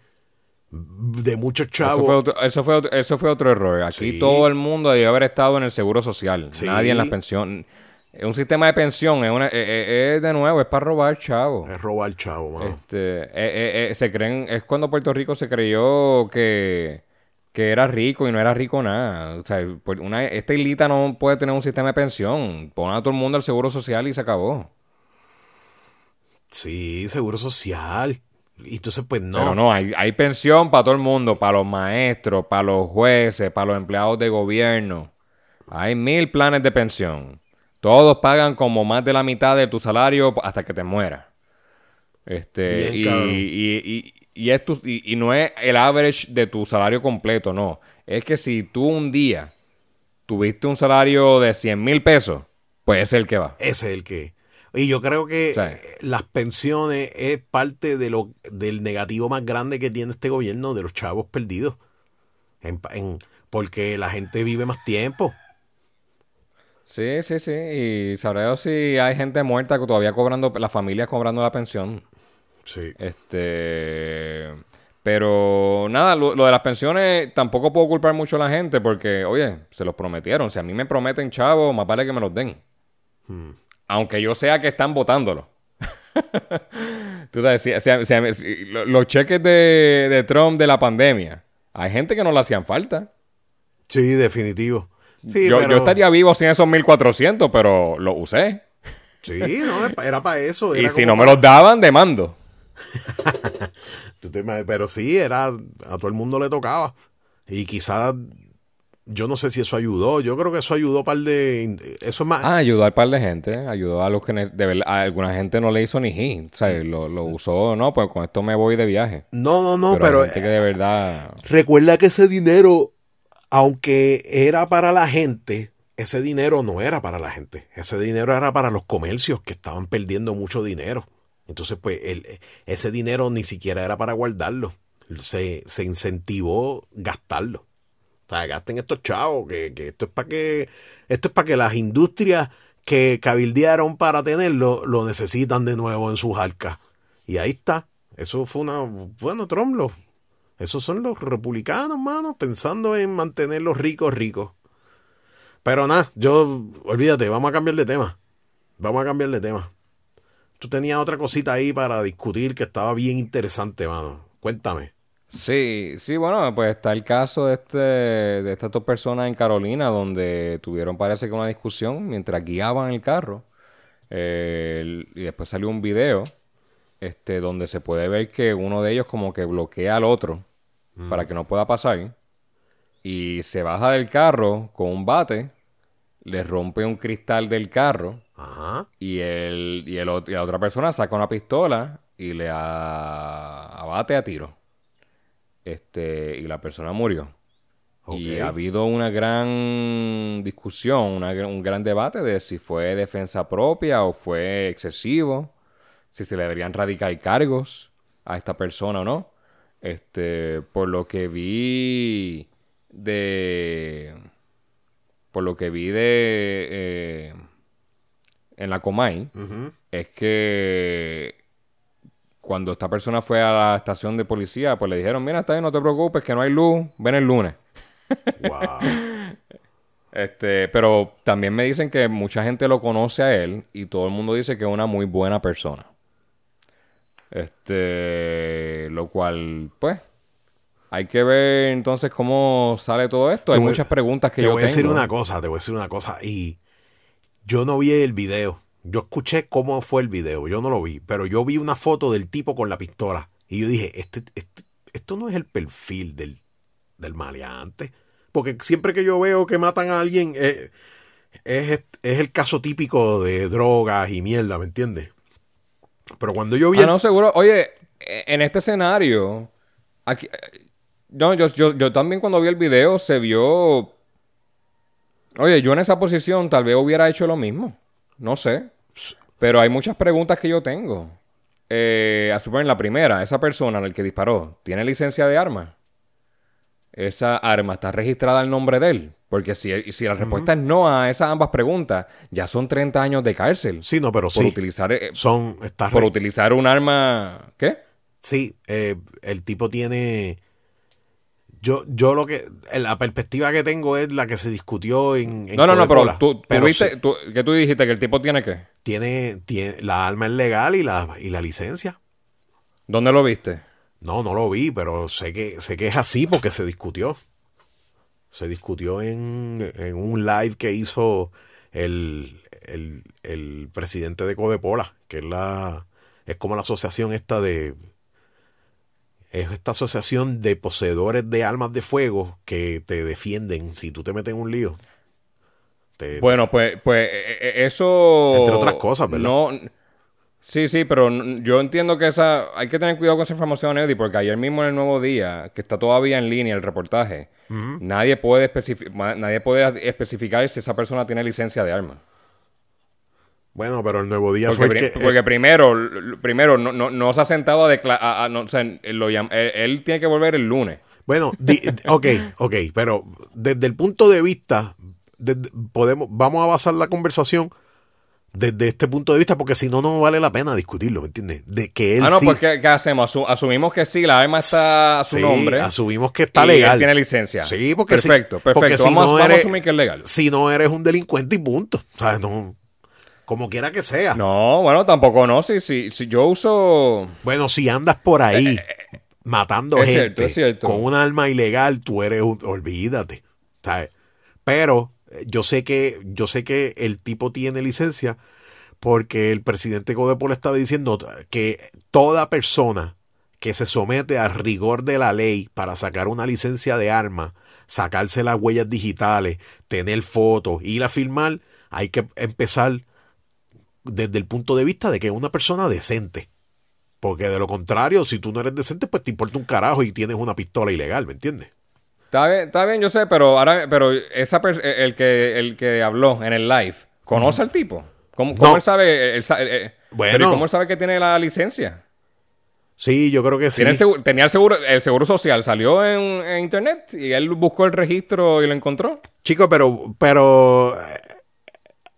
de muchos chavos. Eso fue otro, eso fue, otro error. Aquí todo el mundo debe haber estado en el seguro social. Nadie en la pensión. Es un sistema de pensión, es, una, es, eh, eh, de nuevo, es para robar chavo. Es robar chavo, mano. Este, eh, se creen, es cuando Puerto Rico se creyó que, que era rico y no era rico nada. O sea, pues, una, esta islita no puede tener un sistema de pensión. Pon a todo el mundo al seguro social y se acabó. Sí, seguro social. Y entonces, pues no. Pero no, hay, hay pensión para todo el mundo, para los maestros, para los jueces, para los empleados de gobierno. Hay mil planes de pensión. Todos pagan como más de la mitad de tu salario hasta que te mueras. Este, Bien, y, y, y, y, es tu- y- no es el average de tu salario completo, no. Es que si tú un día tuviste un salario de 100 mil pesos, pues ese es el que va. Ese es el que. Y yo creo que Sí. las pensiones es parte de lo, del negativo más grande que tiene este gobierno de los chavos perdidos. En- en- porque la gente vive más tiempo. Sí, sí, sí. Y sabré Dios si hay gente muerta que todavía cobrando, las familias cobrando la pensión. Sí. Este. Pero nada, lo, lo de las pensiones tampoco puedo culpar mucho a la gente porque, oye, se los prometieron. Si a mí me prometen chavos, más vale que me los den. Aunque yo sea que están votándolo. Tú sabes, si- si- si- si- lo- los cheques de, de Trump de la pandemia, hay gente que no le hacían falta. Sí, definitivo. Sí, yo, pero- yo estaría vivo sin esos 1400, pero lo usé. Sí, no, era para eso. Y si no me los daban, demando. Pero sí, era. A todo el mundo le tocaba. Y quizás. Yo no sé si eso ayudó. Yo creo que eso ayudó par de. Eso es más. Ah, ayudó al par de gente, ayudó a los que de verdad, a alguna gente no le hizo ni hit, o sea, lo, lo usó, no, pues con esto me voy de viaje. no, no, no, pero, pero. gente que de verdad, Recuerda que ese dinero, aunque era para la gente, ese dinero no era para la gente. Ese dinero era para los comercios que estaban perdiendo mucho dinero. Entonces, pues, ese dinero ni siquiera era para guardarlo. Se, se incentivó gastarlo. O sea, gasten estos chavos, que, que esto es para que, esto es para que las industrias que cabildearon para tenerlo, lo necesitan de nuevo en sus arcas. Y ahí está. Eso fue una, bueno, Trump esos son los republicanos, mano, pensando en mantener los ricos ricos. Pero nada, yo, olvídate, vamos a cambiar de tema. Vamos a cambiar de tema. Tú tenías otra cosita ahí para discutir que estaba bien interesante, mano. Cuéntame. sí, sí, bueno, pues está el caso de este, de estas dos personas en Carolina, donde tuvieron parece que una discusión mientras guiaban el carro, Eh, y después salió un video, este, donde se puede ver que uno de ellos como que bloquea al otro, para que no pueda pasar, y se baja del carro con un bate, le rompe un cristal del carro, Ajá. y, el, y, el, y la otra persona saca una pistola y le a- abate a tiro. Este, y la persona murió. Y ha habido una gran discusión, una un gran debate de si fue defensa propia o fue excesivo, si se le deberían radicar cargos a esta persona o no. Este, por lo que vi de, por lo que vi de eh, en la Comay, es que cuando esta persona fue a la estación de policía, pues le dijeron, mira, está bien, no te preocupes, que no hay luz, ven el lunes. Wow. Este, pero también me dicen que mucha gente lo conoce a él y todo el mundo dice que es una muy buena persona. Este, lo cual, pues, hay que ver entonces cómo sale todo esto. Te Hay voy- muchas preguntas que te yo voy a decir tengo. una cosa, te voy a decir una cosa. Y yo no vi el video. Yo escuché cómo fue el video. Yo no lo vi. Pero yo vi una foto del tipo con la pistola. Y yo dije, este, este- esto no es el perfil del, del maleante. Porque siempre que yo veo que matan a alguien, eh, es, es el caso típico de drogas y mierda, ¿me entiendes? Pero cuando yo vi Ah, el- no, seguro. Oye, e- en este escenario, aquí, eh, no, yo, yo, yo también cuando vi el video se vio. Oye, yo en esa posición tal vez hubiera hecho lo mismo. No sé. Pero hay muchas preguntas que yo tengo. Eh, a suponer la primera, esa persona al que disparó, ¿tiene licencia de arma? Esa arma está registrada al nombre de él. Porque si, si la respuesta es no a esas ambas preguntas, ya son 30 años de cárcel. Sí, no, pero por sí. utilizar eh, Son, está por re- utilizar un arma. ¿Qué? Sí, eh, el tipo tiene. Yo, yo lo que. La perspectiva que tengo es la que se discutió en. en No, no, no, pero tú, tú Pero viste, sí, tú- ¿qué tú dijiste? ¿Que el tipo tiene qué? tiene, tiene. La arma es legal y la, y la licencia. ¿Dónde lo viste? No, no lo vi, pero sé que, sé que es así porque se discutió. Se discutió en, en un live que hizo el, el, el presidente de Codepola, que es la, Es como la asociación esta de... Es esta asociación de poseedores de armas de fuego que te defienden si tú te metes en un lío. Te- Bueno, pues, pues eh, eh, eso... Entre otras cosas, ¿verdad? No... Sí, sí, pero yo entiendo que esa... Hay que tener cuidado con esa información, Eddie, porque ayer mismo en el Nuevo Día, que está todavía en línea el reportaje, nadie, puede nadie puede especificar si esa persona tiene licencia de arma. Bueno, pero el nuevo día Porque, fue el que... eh, porque primero, l- l- primero no, no, no se ha sentado a declarar... No, o sea, lo él, él tiene que volver el lunes. Bueno, di- ok, ok, pero desde el punto de vista, podemos, vamos a basar la conversación desde este punto de vista, porque si no, no vale la pena discutirlo, ¿me entiendes? De que él ah, no, sí, pues ¿qué, hacemos? Asu- asumimos que sí, la arma está a su sí, nombre. asumimos que está y legal. él tiene licencia. Sí, porque Perfecto, perfecto. porque si vamos, no vamos a eres- asumir que es legal. Si no eres un delincuente y punto. ¿Sabes? No, como quiera que sea. No, bueno, tampoco no. Si, si, si yo uso... Bueno, si andas por ahí matando Eh, es gente cierto, es cierto. con un arma ilegal, tú eres un, olvídate. ¿sabes? Pero yo sé que yo sé que el tipo tiene licencia porque el presidente Codepol estaba diciendo que toda persona que se somete al rigor de la ley para sacar una licencia de arma, sacarse las huellas digitales, tener fotos, ir a filmar, hay que empezar desde el punto de vista de que es una persona decente. Porque de lo contrario, si tú no eres decente, pues te importa un carajo y tienes una pistola ilegal, ¿me entiendes? Está bien, está bien, yo sé, pero ahora, pero esa pers- el que el que habló en el live, ¿conoce al tipo? ¿Cómo, cómo No. él sabe? él eh, Bueno. pero ¿y ¿cómo él sabe que tiene la licencia? Sí, yo creo que sí. Tiene el seguro- tenía el seguro, el seguro social, salió en, en internet y él buscó el registro y lo encontró. Chico, pero, pero eh,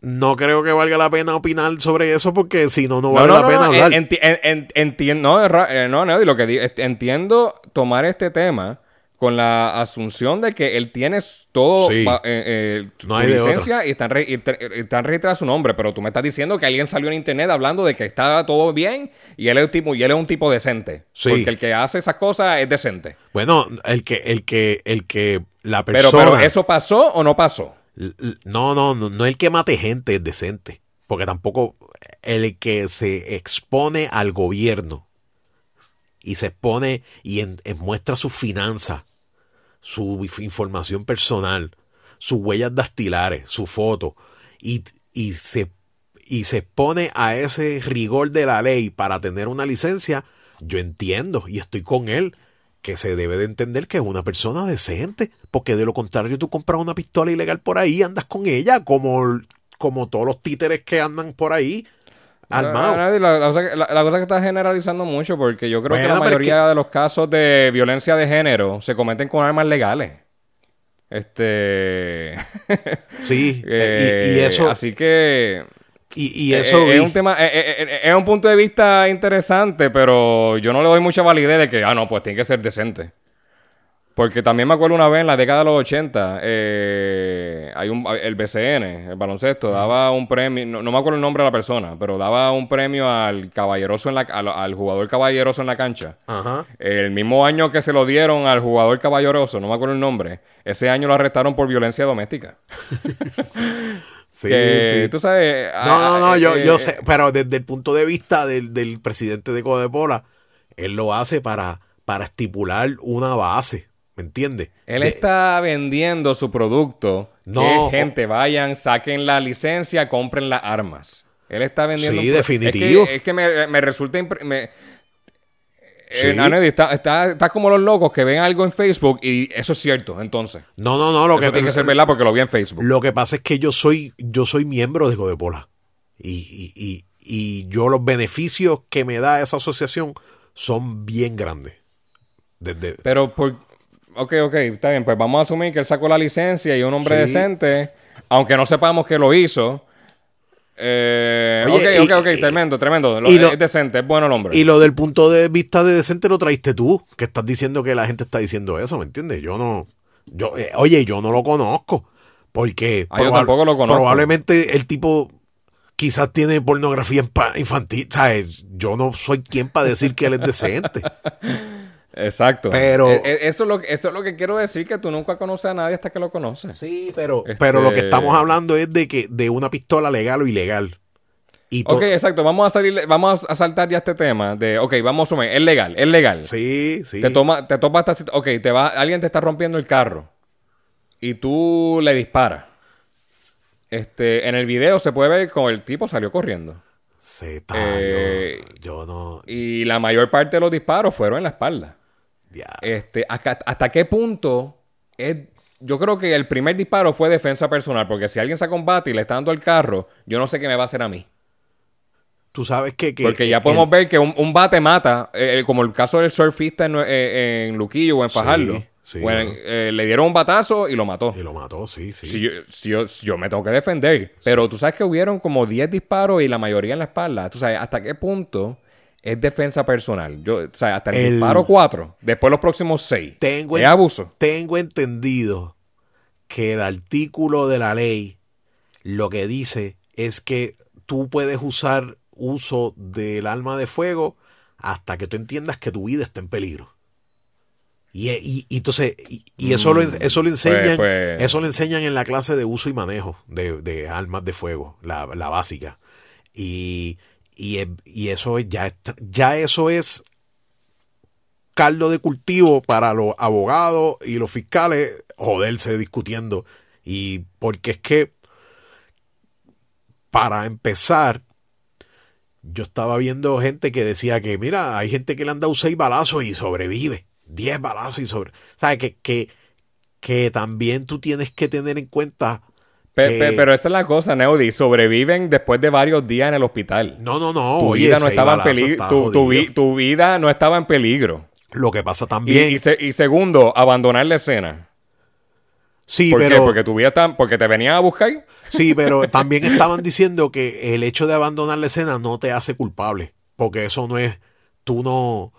no creo que valga la pena opinar sobre eso porque si no, no vale la pena hablar. enti- en- en- entiendo, no, eh, no, Neddy, lo que di- est- entiendo tomar este tema con la asunción de que él tiene todo Sí. eh, eh, No de licencia y están, re- y te- y están registrados su nombre, pero tú me estás diciendo que alguien salió en internet hablando de que está todo bien y él es un tipo, y él es un tipo decente. Sí. Porque el que hace esas cosas es decente. Bueno, el que, el que, el que la Pero, persona. pero ¿eso pasó o no pasó? No, no, no, no el que mate gente es decente. Porque tampoco el que se expone al gobierno y se expone y en- muestra sus finanzas, su inf- información personal, sus huellas dactilares, su foto, y, y se, y se expone a ese rigor de la ley para tener una licencia, yo entiendo y estoy con él que se debe de entender que es una persona decente, porque de lo contrario tú compras una pistola ilegal por ahí andas con ella como, como todos los títeres que andan por ahí armados. La, la- la cosa que, la- la cosa que está generalizando mucho porque yo creo que la mayoría de los casos de violencia de género se cometen con armas legales. Este. Sí, eh, y, y Eh, eso, Así que. y, y eh, eso eh, es un tema. eh, es un punto de vista interesante, pero yo no le doy mucha validez de que, ah, no, pues tiene que ser decente. Porque también me acuerdo una vez en la década de los 80, eh, hay un, el BCN, el baloncesto, daba un premio, no, no me acuerdo el nombre de la persona, pero daba un premio al caballeroso en la, al, al jugador caballeroso en la cancha. Ajá. El mismo año que se lo dieron al jugador caballeroso, no me acuerdo el nombre, ese año lo arrestaron por violencia doméstica. Sí, que, sí. tú sabes... No, no, no, ah, yo, eh, yo eh, sé, pero desde el punto de vista del, del presidente de Codepola, él lo hace para, para estipular una base, ¿me entiendes? Él De- está vendiendo su producto. No. Que gente, vayan, saquen la licencia, compren las armas. Él está vendiendo. Sí, un definitivo. Es que, es que me, me resulta. impre- me- Sí. Eh, Anedi, está, está, está como los locos que ven algo en Facebook y eso es cierto, entonces. No, no, no, lo Eso que, tiene que ser verdad porque lo vi en Facebook. lo que pasa es que yo soy, yo soy miembro de Codepola. Y, y, y, y yo los beneficios que me da esa asociación son bien grandes. Desde, Pero por. Ok, ok, está bien. Pues vamos a asumir que él sacó la licencia y un hombre Sí. decente, aunque no sepamos que lo hizo. Eh, Oye, ok, y- ok, ok, y- tremendo, tremendo. Lo- lo- es decente, es bueno el hombre. Y lo del punto de vista de decente lo traiste tú, que estás diciendo que la gente está diciendo eso, ¿me entiendes? Yo no, yo, eh, oye, yo no lo conozco, porque Ah, yo tampoco lo conozco. probablemente el tipo quizás tiene pornografía infantil, ¿sabes? Yo no soy quien para decir que él es decente. Exacto. Pero- Eh, eh, eso, es lo, que- eso es lo que quiero decir, que tú nunca conoces a nadie hasta que lo conoces. Sí, pero, Este- pero lo que estamos hablando es de que de una pistola legal o ilegal. Y Ok, exacto. Vamos a salir, vamos a saltar ya este tema de, ok, vamos a sumar, es legal, es legal. Sí, sí. Te toma, te topa esta sit- ok, te va, alguien te está rompiendo el carro y tú le disparas. Este, en el video se puede ver como el tipo salió corriendo. Sí, está, Eh, yo no. Y la mayor parte de los disparos fueron en la espalda. Este, hasta, hasta qué punto es. Yo creo que el primer disparo fue defensa personal, porque si alguien se combate y le está dando el carro, yo no sé qué me va a hacer a mí. Tú sabes que. que Porque ya podemos ver que un, un bate mata, eh, como el caso del surfista en, eh, en Luquillo o en Sí, Fajardo. sí, Bueno, ¿no? eh, le dieron un batazo y lo mató. Y lo mató, sí, sí. Si yo, si yo, si yo me tengo que defender. Pero tú sabes que hubieron como 10 disparos y la mayoría en la espalda. Tú sabes, ¿hasta qué punto es defensa personal? Yo, o sea, hasta el, El- disparo 4, después los próximos 6. Tengo es abuso. Tengo entendido que el artículo de la ley lo que dice es que tú puedes usar uso del arma de fuego hasta que tú entiendas que tu vida está en peligro. Y, y- y entonces, y, y eso, lo, eso lo enseñan, pues- eso lo enseñan en la clase de uso y manejo de, de armas de fuego, la, la básica. Y, y, y eso es- ya, ya eso es caldo de cultivo para los abogados y los fiscales joderse discutiendo. Y porque es que, para empezar, yo estaba viendo gente que decía que, mira, hay gente que le han dado seis balazos y sobrevive. Diez balazos y sobre... ¿Sabes? Que, que, que también tú tienes que tener en cuenta... Pe- pe- pero esa es la cosa, Neody. Sobreviven después de varios días en el hospital. No, no, no. tu oye, vida no estaba en peligro. Tu, tu vi- jodido. tu vida no estaba en peligro. Lo que pasa también... y se- y segundo, abandonar la escena. sí, ¿Por pero... qué? Porque tu vida está, porque te venían a buscar. Sí, pero también estaban diciendo que el hecho de abandonar la escena no te hace culpable. Porque eso no es. Tú no.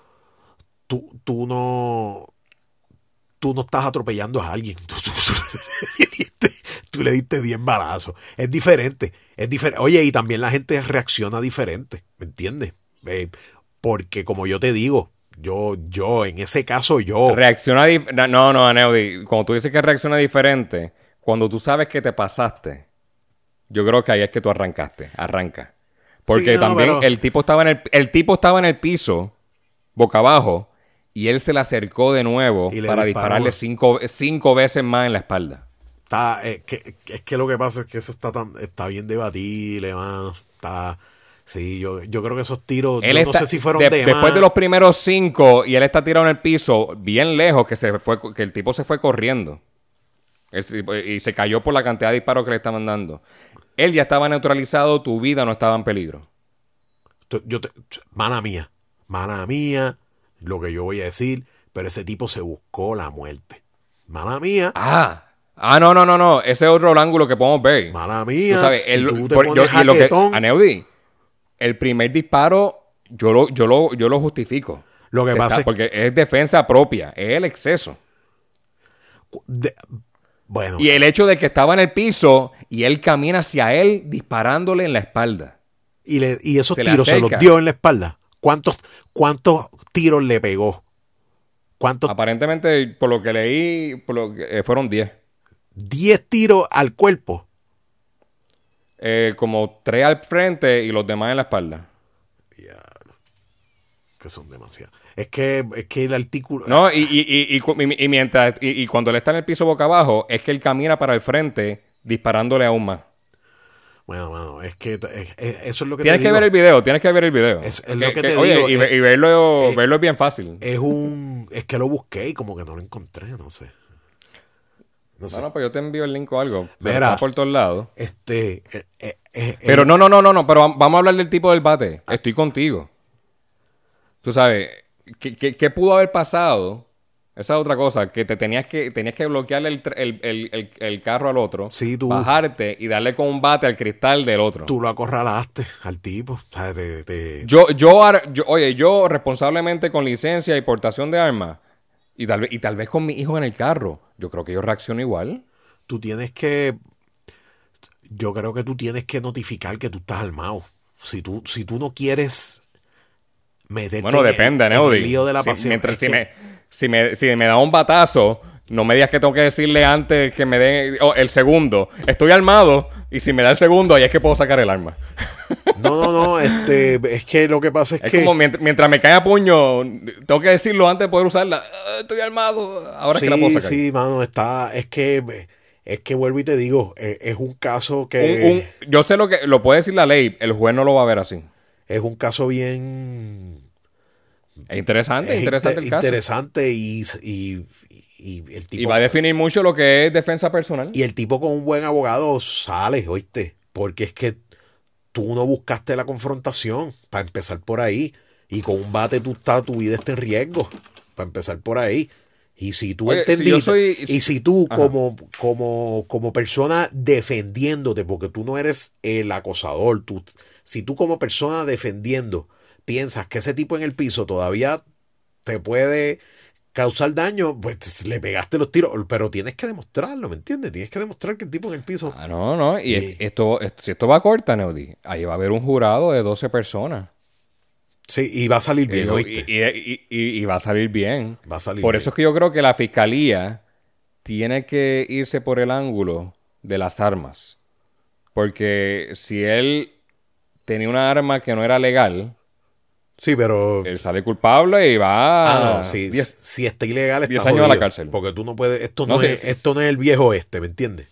Tú, tú no. Tú no estás atropellando a alguien. Tú, tú- tú le diste- tú le diste 10 balazos. Es diferente. Es diferente. Oye, y también la gente reacciona diferente. ¿Me entiendes? Eh, porque como yo te digo, yo, yo, en ese caso, yo. Reacciona No, no, Neody. Cuando tú dices que reacciona diferente, cuando tú sabes que te pasaste, yo creo que ahí es que tú arrancaste. Arranca. Porque Sí, no, también pero- el tipo estaba en el, el tipo estaba en el piso, boca abajo, y él se le acercó de nuevo para dispararle cinco, cinco veces más en la espalda. Está, eh, que, es que lo que pasa es que eso está tan, está bien debatible, mano. Está, sí, yo, yo creo que esos tiros, Él yo está- no sé si fueron de- de, después más. de los primeros cinco y él está tirado en el piso bien lejos que se fue que el tipo se fue corriendo Él y se cayó por la cantidad de disparos que le estaban dando él ya estaba neutralizado tu vida no estaba en peligro yo te- mana mía, mana mía, lo que yo voy a decir, pero ese tipo se buscó la muerte. Mana mía, ah ah no no no no ese es otro ángulo que podemos ver mana Tú mía, sabes, si el- tú te por- pones yo- y lo que- jaquetón, Aneudi, el primer disparo yo lo yo lo yo lo justifico Lo que pasa es- porque es defensa propia es el exceso de- bueno, Y el hecho de que estaba en el piso y él camina hacia él disparándole en la espalda. y, le- y esos se tiros se los dio en la espalda. ¿Cuántos, cuántos tiros le pegó? ¿Cuántos? Aparentemente, por lo que leí, por lo que- eh, fueron 10. 10 tiros al cuerpo. Eh, como 3 al frente y los demás en la espalda. Que son demasiados. Es que, es que el artículo. No, y, y, y, y mientras, y, cuando él está en el piso boca abajo, es que él camina para el frente disparándole aún más. Bueno, bueno, es que es- es- eso es lo que Tienes te que digo. ver el video, tienes que ver el video. Es- lo que Que- te oye, digo, y, ve- y verlo, verlo es bien fácil. Es un. Es que lo busqué y como que no lo encontré, no sé. No sé. no, no, pues yo te envío el link o algo. Mira. por todos lados. Este. eh, eh, eh, Pero no, no, no, no, no, pero vam- vamos a hablar del tipo del bate. Estoy contigo. Tú sabes, ¿qué, qué- qué pudo haber pasado? Esa es otra cosa, que te tenías que, tenías que bloquearle el, el- el- el- carro al otro, Sí, tú- bajarte y darle con un bate al cristal del otro. Tú lo acorralaste al tipo. ¿sabes? Te- te- Yo, yo, yo- oye, yo responsablemente con licencia y portación de armas, y tal, vez, y tal vez con mi hijo en el carro, yo creo que yo reacciono igual. tú tienes que. Yo creo que tú tienes que notificar que tú estás armado. Si tú, si tú no quieres meterte Bueno, en el- depende, en Neody. el lío de la Si- pasión. mientras si, que- me, si, me, si me da un batazo, No me digas que tengo que decirle antes que me den oh, el segundo. Estoy armado y si me da el segundo, ahí es que puedo sacar el arma. No, no, no, este, es que lo que pasa es, Es que... como mientras, me cae a puño, tengo que decirlo antes de poder usarla. Ah, estoy armado, ahora sí, es que la puedo sacar. sí, mano, está, es que, es que vuelvo y te digo, eh, es, un caso que... Un- un- yo sé lo que lo puede decir la ley, el juez no lo va a ver así. Es un caso bien... Es interesante, es interesante inte- el caso. interesante y, y, y el tipo... Y va a definir mucho lo que es defensa personal. Y el tipo con un buen abogado sale, oíste, porque es que tú no buscaste la confrontación, para empezar por ahí. Y con un bate tú estás, tu vida está en riesgo, para empezar por ahí. Y si tú Oye, entendiste, soy- y si tú Ajá. como, como, como persona defendiéndote, porque tú no eres el acosador, tú, si tú como persona defendiendo piensas que ese tipo en el piso todavía te puede causar daño, pues le pegaste los tiros, pero tienes que demostrarlo, ¿me entiendes? Tienes que demostrar que el tipo en el piso... Ah, no, no. Y es- esto, es- si esto va a corta, Neudi, ahí va a haber un jurado de 12 personas. Sí, y va a salir bien, Y- ¿oíste? y, y- y- y va a salir bien. Va a salir Por bien. eso es que yo creo que la fiscalía tiene que irse por el ángulo de las armas. Porque si él tenía una arma que no era legal, Sí, pero... él sale culpable y va Ah, sí, diez- si está ilegal está 10 años a la cárcel. Porque tú no puedes... Esto No, no, sí, es, sí, esto no es el viejo este, ¿me entiendes?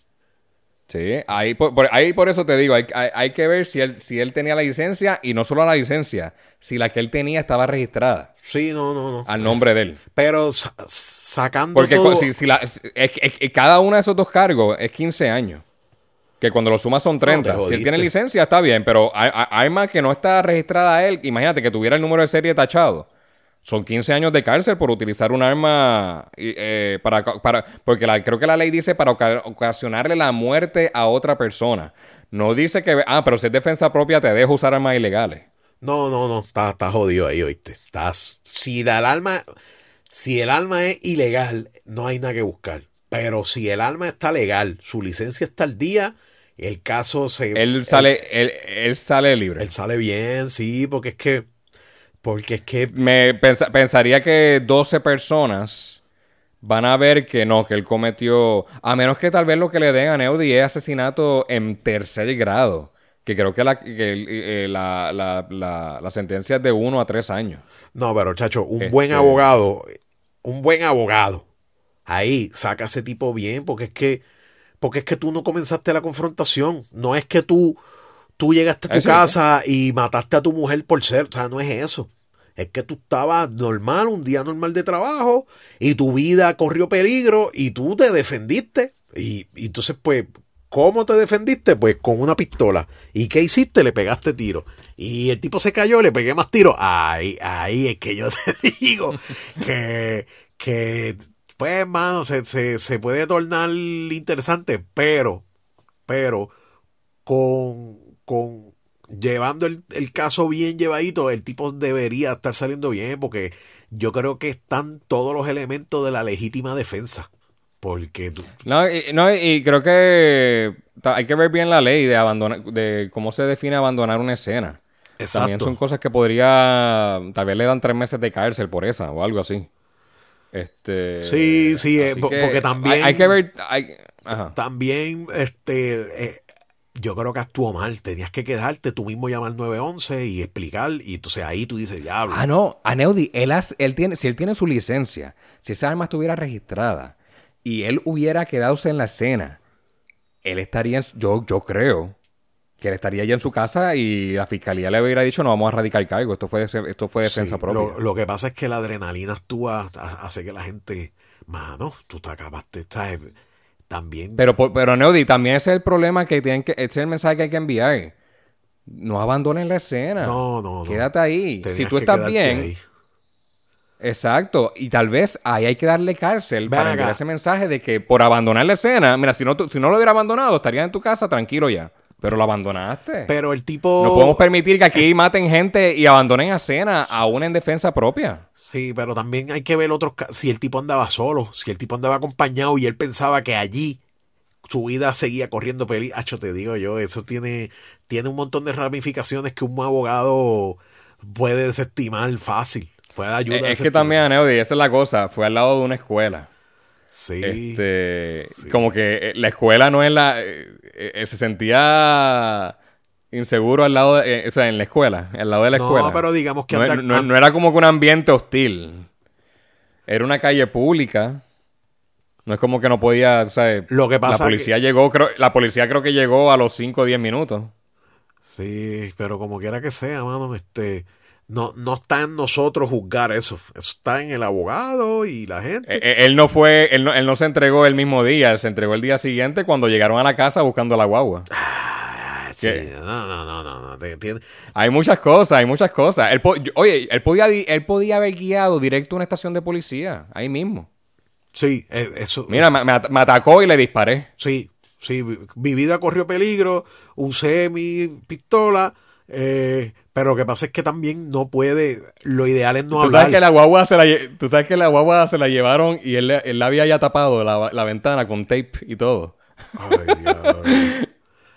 Sí, ahí por, por- ahí por eso te digo, hay, hay- hay que ver si él, si él tenía la licencia y no solo la licencia, si la que él tenía estaba registrada Sí, no, no, no. al nombre de él. Pero sa- sacando Porque todo... si, si la- es- es- es- cada uno de esos dos cargos es 15 años. Que cuando lo sumas son 30. si él tiene licencia, está bien, pero hay, hay- hay más que no está registrada a él. Imagínate que tuviera el número de serie tachado. Son 15 años de cárcel por utilizar un arma eh, para, para... Porque la- creo que la ley dice para oca- ocasionarle la muerte a otra persona. No dice que... Ah, pero si es defensa propia te dejo usar armas ilegales. No, no, no, está, está jodido ahí, oíste. Estás, si la alarma, si el arma es ilegal, no hay nada que buscar. Pero si el arma está legal, su licencia está al día, el caso se... Él sale, él, él sale libre. Él sale bien, sí, porque es que, porque es que, Me pensa- pensaría que 12 personas van a ver que no, que él cometió. A menos que tal vez lo que le den a Neudi es asesinato en tercer grado. Que creo que la, que el- eh, la, la- la- la sentencia es de 1 a 3 años. no, pero chacho, un Este- buen abogado, un buen abogado, ahí saca a ese tipo bien, porque es que, porque es que tú no comenzaste la confrontación, no es que tú, tú llegaste a tu Eso. casa y mataste a tu mujer por ser, o sea, no es eso. Es que tú estabas normal, un día normal de trabajo, y tu vida corrió peligro y tú te defendiste. Y, y entonces, pues, ¿cómo te defendiste? Pues con una pistola. ¿Y qué hiciste? Le pegaste tiro. Y el tipo se cayó, le pegué más tiro. Ahí, ahí es que yo te digo que, que pues, hermano, se, se, se puede tornar interesante, pero, pero, con, con llevando el, el caso bien llevadito, el tipo debería estar saliendo bien, porque yo creo que están todos los elementos de la legítima defensa. Porque tú- No, y, no, y creo que hay que ver bien la ley de abandonar, de cómo se define abandonar una escena. También Exacto. son cosas que podría. Tal vez le dan tres meses de cárcel por esa o algo así. Este. Sí, sí, eh, porque también- Hay, hay que ver. hay- ajá. También, este, eh, yo creo que actuó mal. Tenías que quedarte tú mismo llamar al 911 y explicar. Y entonces ahí tú dices, diablo. Ah, no, Aneudi, él, has- él tiene, si él tiene su licencia, si esa arma estuviera registrada y él hubiera quedado en la escena, él estaría, yo, yo creo que él estaría ya en su casa y la fiscalía le hubiera dicho no vamos a radicar cargo, esto fue, esto fue defensa Sí, propia. Lo, lo que pasa es que la adrenalina actúa, ha- hace que la gente, mano, tú te acabaste, ¿sabes? También. Pero, pero Aneudi, también ese es el problema que tienen que, ese es el mensaje que hay que enviar. No abandonen la escena. no, no, no. Quédate ahí. Tenías si tú estás bien, ahí. Exacto, y tal vez ahí hay que darle cárcel Ven para enviar ese mensaje de que por abandonar la escena, mira, si no, si no lo hubiera abandonado, estarías en tu casa tranquilo ya, pero lo abandonaste. Pero el tipo. no podemos permitir que aquí maten gente y abandonen a escena aún en defensa propia. Sí, pero también hay que ver otros si el tipo andaba solo, si el tipo andaba acompañado y él pensaba que allí su vida seguía corriendo peligro. Acho, te digo yo, eso tiene, tiene un montón de ramificaciones que un abogado puede desestimar fácil. Puede ayudar a es que también, Aneudi, esa es la cosa, fue al lado de una escuela. Sí. Este, Como que eh, la escuela no es la... eh, eh, se sentía inseguro al lado de... eh, o sea, en la escuela, al lado de la No, escuela. pero digamos que no, no- no era como que un ambiente hostil. Era una calle pública. No es como que no podía, o sea, Lo que la pasa policía llegó, creo, la policía creo que llegó a los 5 o 10 minutos. Sí, pero como quiera que sea, mano, este, no, no está en nosotros juzgar eso. Eso está en el abogado y la gente. Eh, eh, él no fue, él no, él no se entregó el mismo día, él se entregó el día siguiente cuando llegaron a la casa buscando la guagua. Ah, sí, no, no, no, no, no, te entiendes. Hay muchas cosas, hay muchas cosas. Él po- oye, él podía, él podía haber guiado directo a una estación de policía, ahí mismo. Sí, eh, eso. Mira, me, me at- me atacó y le disparé. Sí, sí, mi vida corrió peligro, usé mi pistola, eh, pero lo que pasa es que también no puede, lo ideal es no Tú hablar. sabes que la guagua se la, tú sabes que la guagua se la llevaron y él, él la había ya tapado la, la ventana con tape y todo. Ay,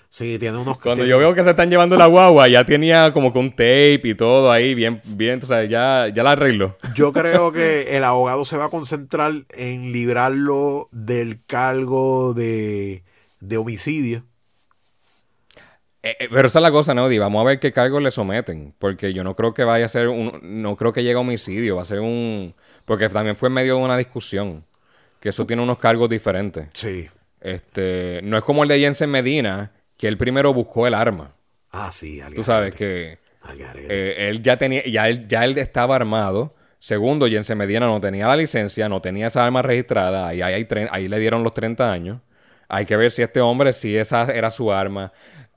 sí, tiene unos... Cuando tiene- yo veo que se están llevando la guagua, ya tenía como un tape y todo ahí, bien, bien, tú sabes, ya, ya la arregló. Yo creo que el abogado se va a concentrar en librarlo del cargo de, de homicidio. Eh, eh, pero esa es la cosa, Neody. Vamos a ver qué cargos le someten. Porque yo no creo que vaya a ser un. No creo que llegue a homicidio. Va a ser un. Porque también fue en medio de una discusión. Que eso tiene unos cargos diferentes. Sí. Este. No es como el de Jensen Medina, que él primero buscó el arma. Ah, sí, al Tú sabes que. eh, él ya tenía. Ya él, ya él estaba armado. Segundo, Jensen Medina no tenía la licencia, no tenía esa arma registrada. Ahí le dieron los 30 años. Hay que ver si este hombre, si esa era su arma.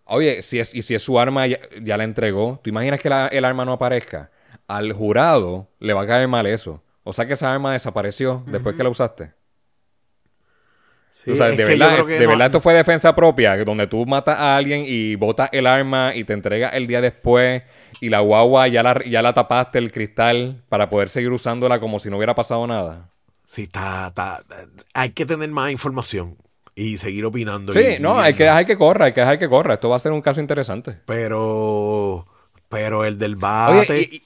Oye, si es, y si es su arma, ya, ya la entregó. ¿Tú imaginas que la- el arma no aparezca? Al jurado le va a caer mal eso. O sea que esa arma desapareció después que la usaste. Sí, de verdad, de no- verdad esto fue defensa propia, donde tú matas a alguien y botas el arma y te entregas el día después y la guagua ya la, ya la tapaste el cristal para poder seguir usándola como si no hubiera pasado nada. Sí, está, está- hay que tener más información y seguir opinando. Sí, y- no, y- hay que dejar que corra, hay que dejar que corra. Esto va a ser un caso interesante. Pero, pero el del bate. Oye,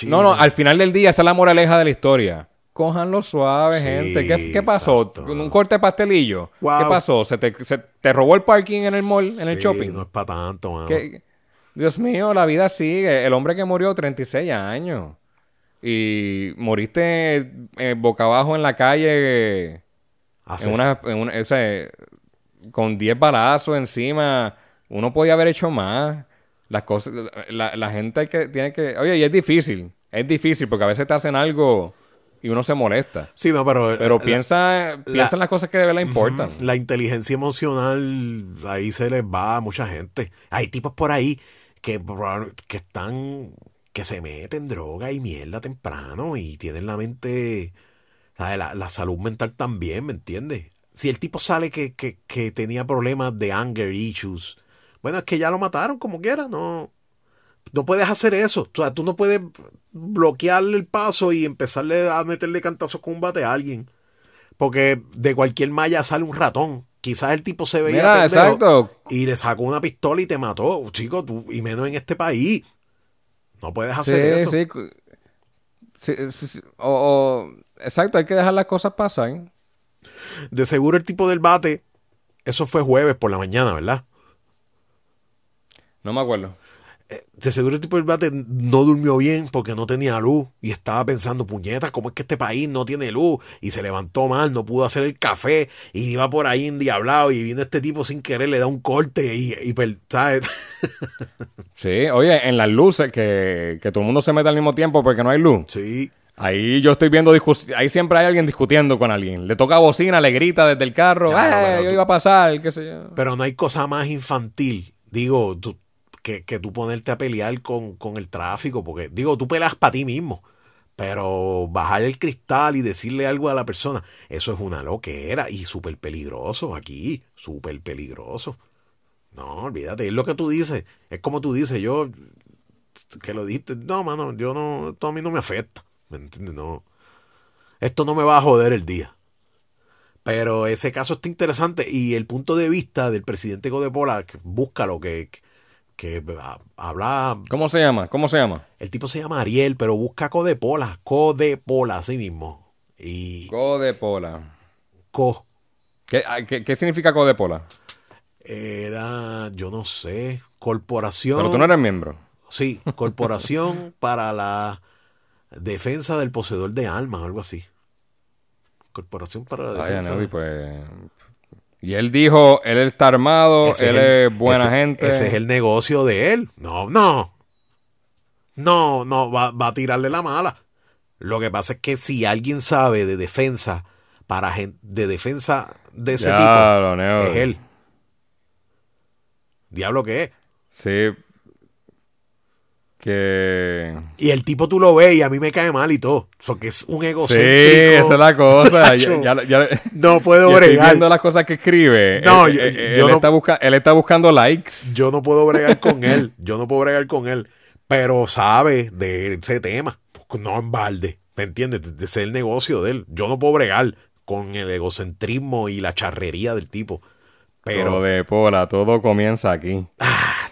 y- no, no, al final del día esa es la moraleja de la historia. Cójanlo suave, Sí, gente. ¿Qué, qué pasó? exacto. ¿Un corte de pastelillo? Wow. ¿Qué pasó? ¿Se te, se te robó el parking en el mall, en el shopping? No es para tanto, mano. ¿Qué- Dios mío, la vida sigue. El hombre que murió 36 años. Y moriste eh, boca abajo en la calle En una, en una- o sea, con 10 balazos encima. Uno podía haber hecho más. Las cosas, la, la gente que, tiene que... Oye, y es difícil. Es difícil porque a veces te hacen algo y uno se molesta. Sí, no, pero. Pero la- piensa, piensa en las cosas que de verdad importan. La inteligencia emocional, ahí se les va a mucha gente. Hay tipos por ahí que, que están, que se meten droga y mierda temprano y tienen la mente. La, la salud mental también, ¿me entiendes? Si el tipo sale que, que, que tenía problemas de anger issues, bueno, es que ya lo mataron como quiera, no. No puedes hacer eso. O sea, tú no puedes bloquearle el paso y empezarle a meterle cantazos con un bate a alguien. Porque de cualquier malla sale un ratón. Quizás el tipo se veía Mira, exacto. y le sacó una pistola y te mató. Chico, tú, y menos en este país. No puedes hacer Sí, eso. sí, sí, sí, sí. O- o- exacto, hay que dejar las cosas pasar. De seguro el tipo del bate, eso fue jueves por la mañana, ¿verdad? No me acuerdo. De seguro el tipo del bate no durmió bien porque no tenía luz y estaba pensando, puñetas, ¿cómo es que este país no tiene luz? Y se levantó mal, no pudo hacer el café y iba por ahí endiablado y vino este tipo sin querer, le da un corte y, y per- ¿sabes? Sí, oye, en las luces, que, que todo el mundo se mete al mismo tiempo porque no hay luz. Sí. Ahí yo estoy viendo discusiones. Ahí siempre hay alguien discutiendo con alguien. Le toca bocina, le grita desde el carro. Claro, ¡Eh, pero yo tú- iba a pasar! ¿Qué sé yo? Pero no hay cosa más infantil, digo, tú- que, que tú ponerte a pelear con, con el tráfico, porque digo, tú peleas para ti mismo, pero bajar el cristal y decirle algo a la persona, eso es una loquera y súper peligroso aquí, súper peligroso. No, olvídate, es lo que tú dices, es como tú dices, yo, que lo dijiste, no, mano, yo no, esto a mí no me afecta, ¿me entiendes? No, esto no me va a joder el día. Pero ese caso está interesante y el punto de vista del presidente Codepola, que búscalo, que, que habla, ¿Cómo se llama? ¿Cómo se llama? el tipo se llama Ariel, pero busca Codepola, Codepola, así mismo. Y, Codepola. Co. ¿Qué, ah, qué, qué significa Codepola? Era, yo no sé, corporación. Pero tú no eres miembro. Sí, corporación para la defensa del poseedor de armas, algo así. Corporación para la defensa. Neudi, pues. Y él dijo, él está armado, Ese él el- es buena ese- gente. Ese es el negocio de él. No, no. No, no, va, va a tirarle la mala. Lo que pasa es que si alguien sabe de defensa para gente, de defensa de ese tipo, es él. Diablo que es. Sí. Que. Y el tipo tú lo ves y a mí me cae mal y todo. Porque es un Sí, egocéntrico. esa es la cosa. Ya- ya- ya- no puedo yo estoy bregar. viendo las cosas que escribe. No, Él- yo- él, yo él no- está busca- él está buscando likes. Yo no puedo bregar con él. Yo no puedo bregar con él. Pero sabe de ese tema. No en balde. ¿Me entiendes? De, de ser el negocio de él. Yo no puedo bregar con el egocentrismo y la charrería del tipo. Pero, Pero de pola, todo comienza aquí.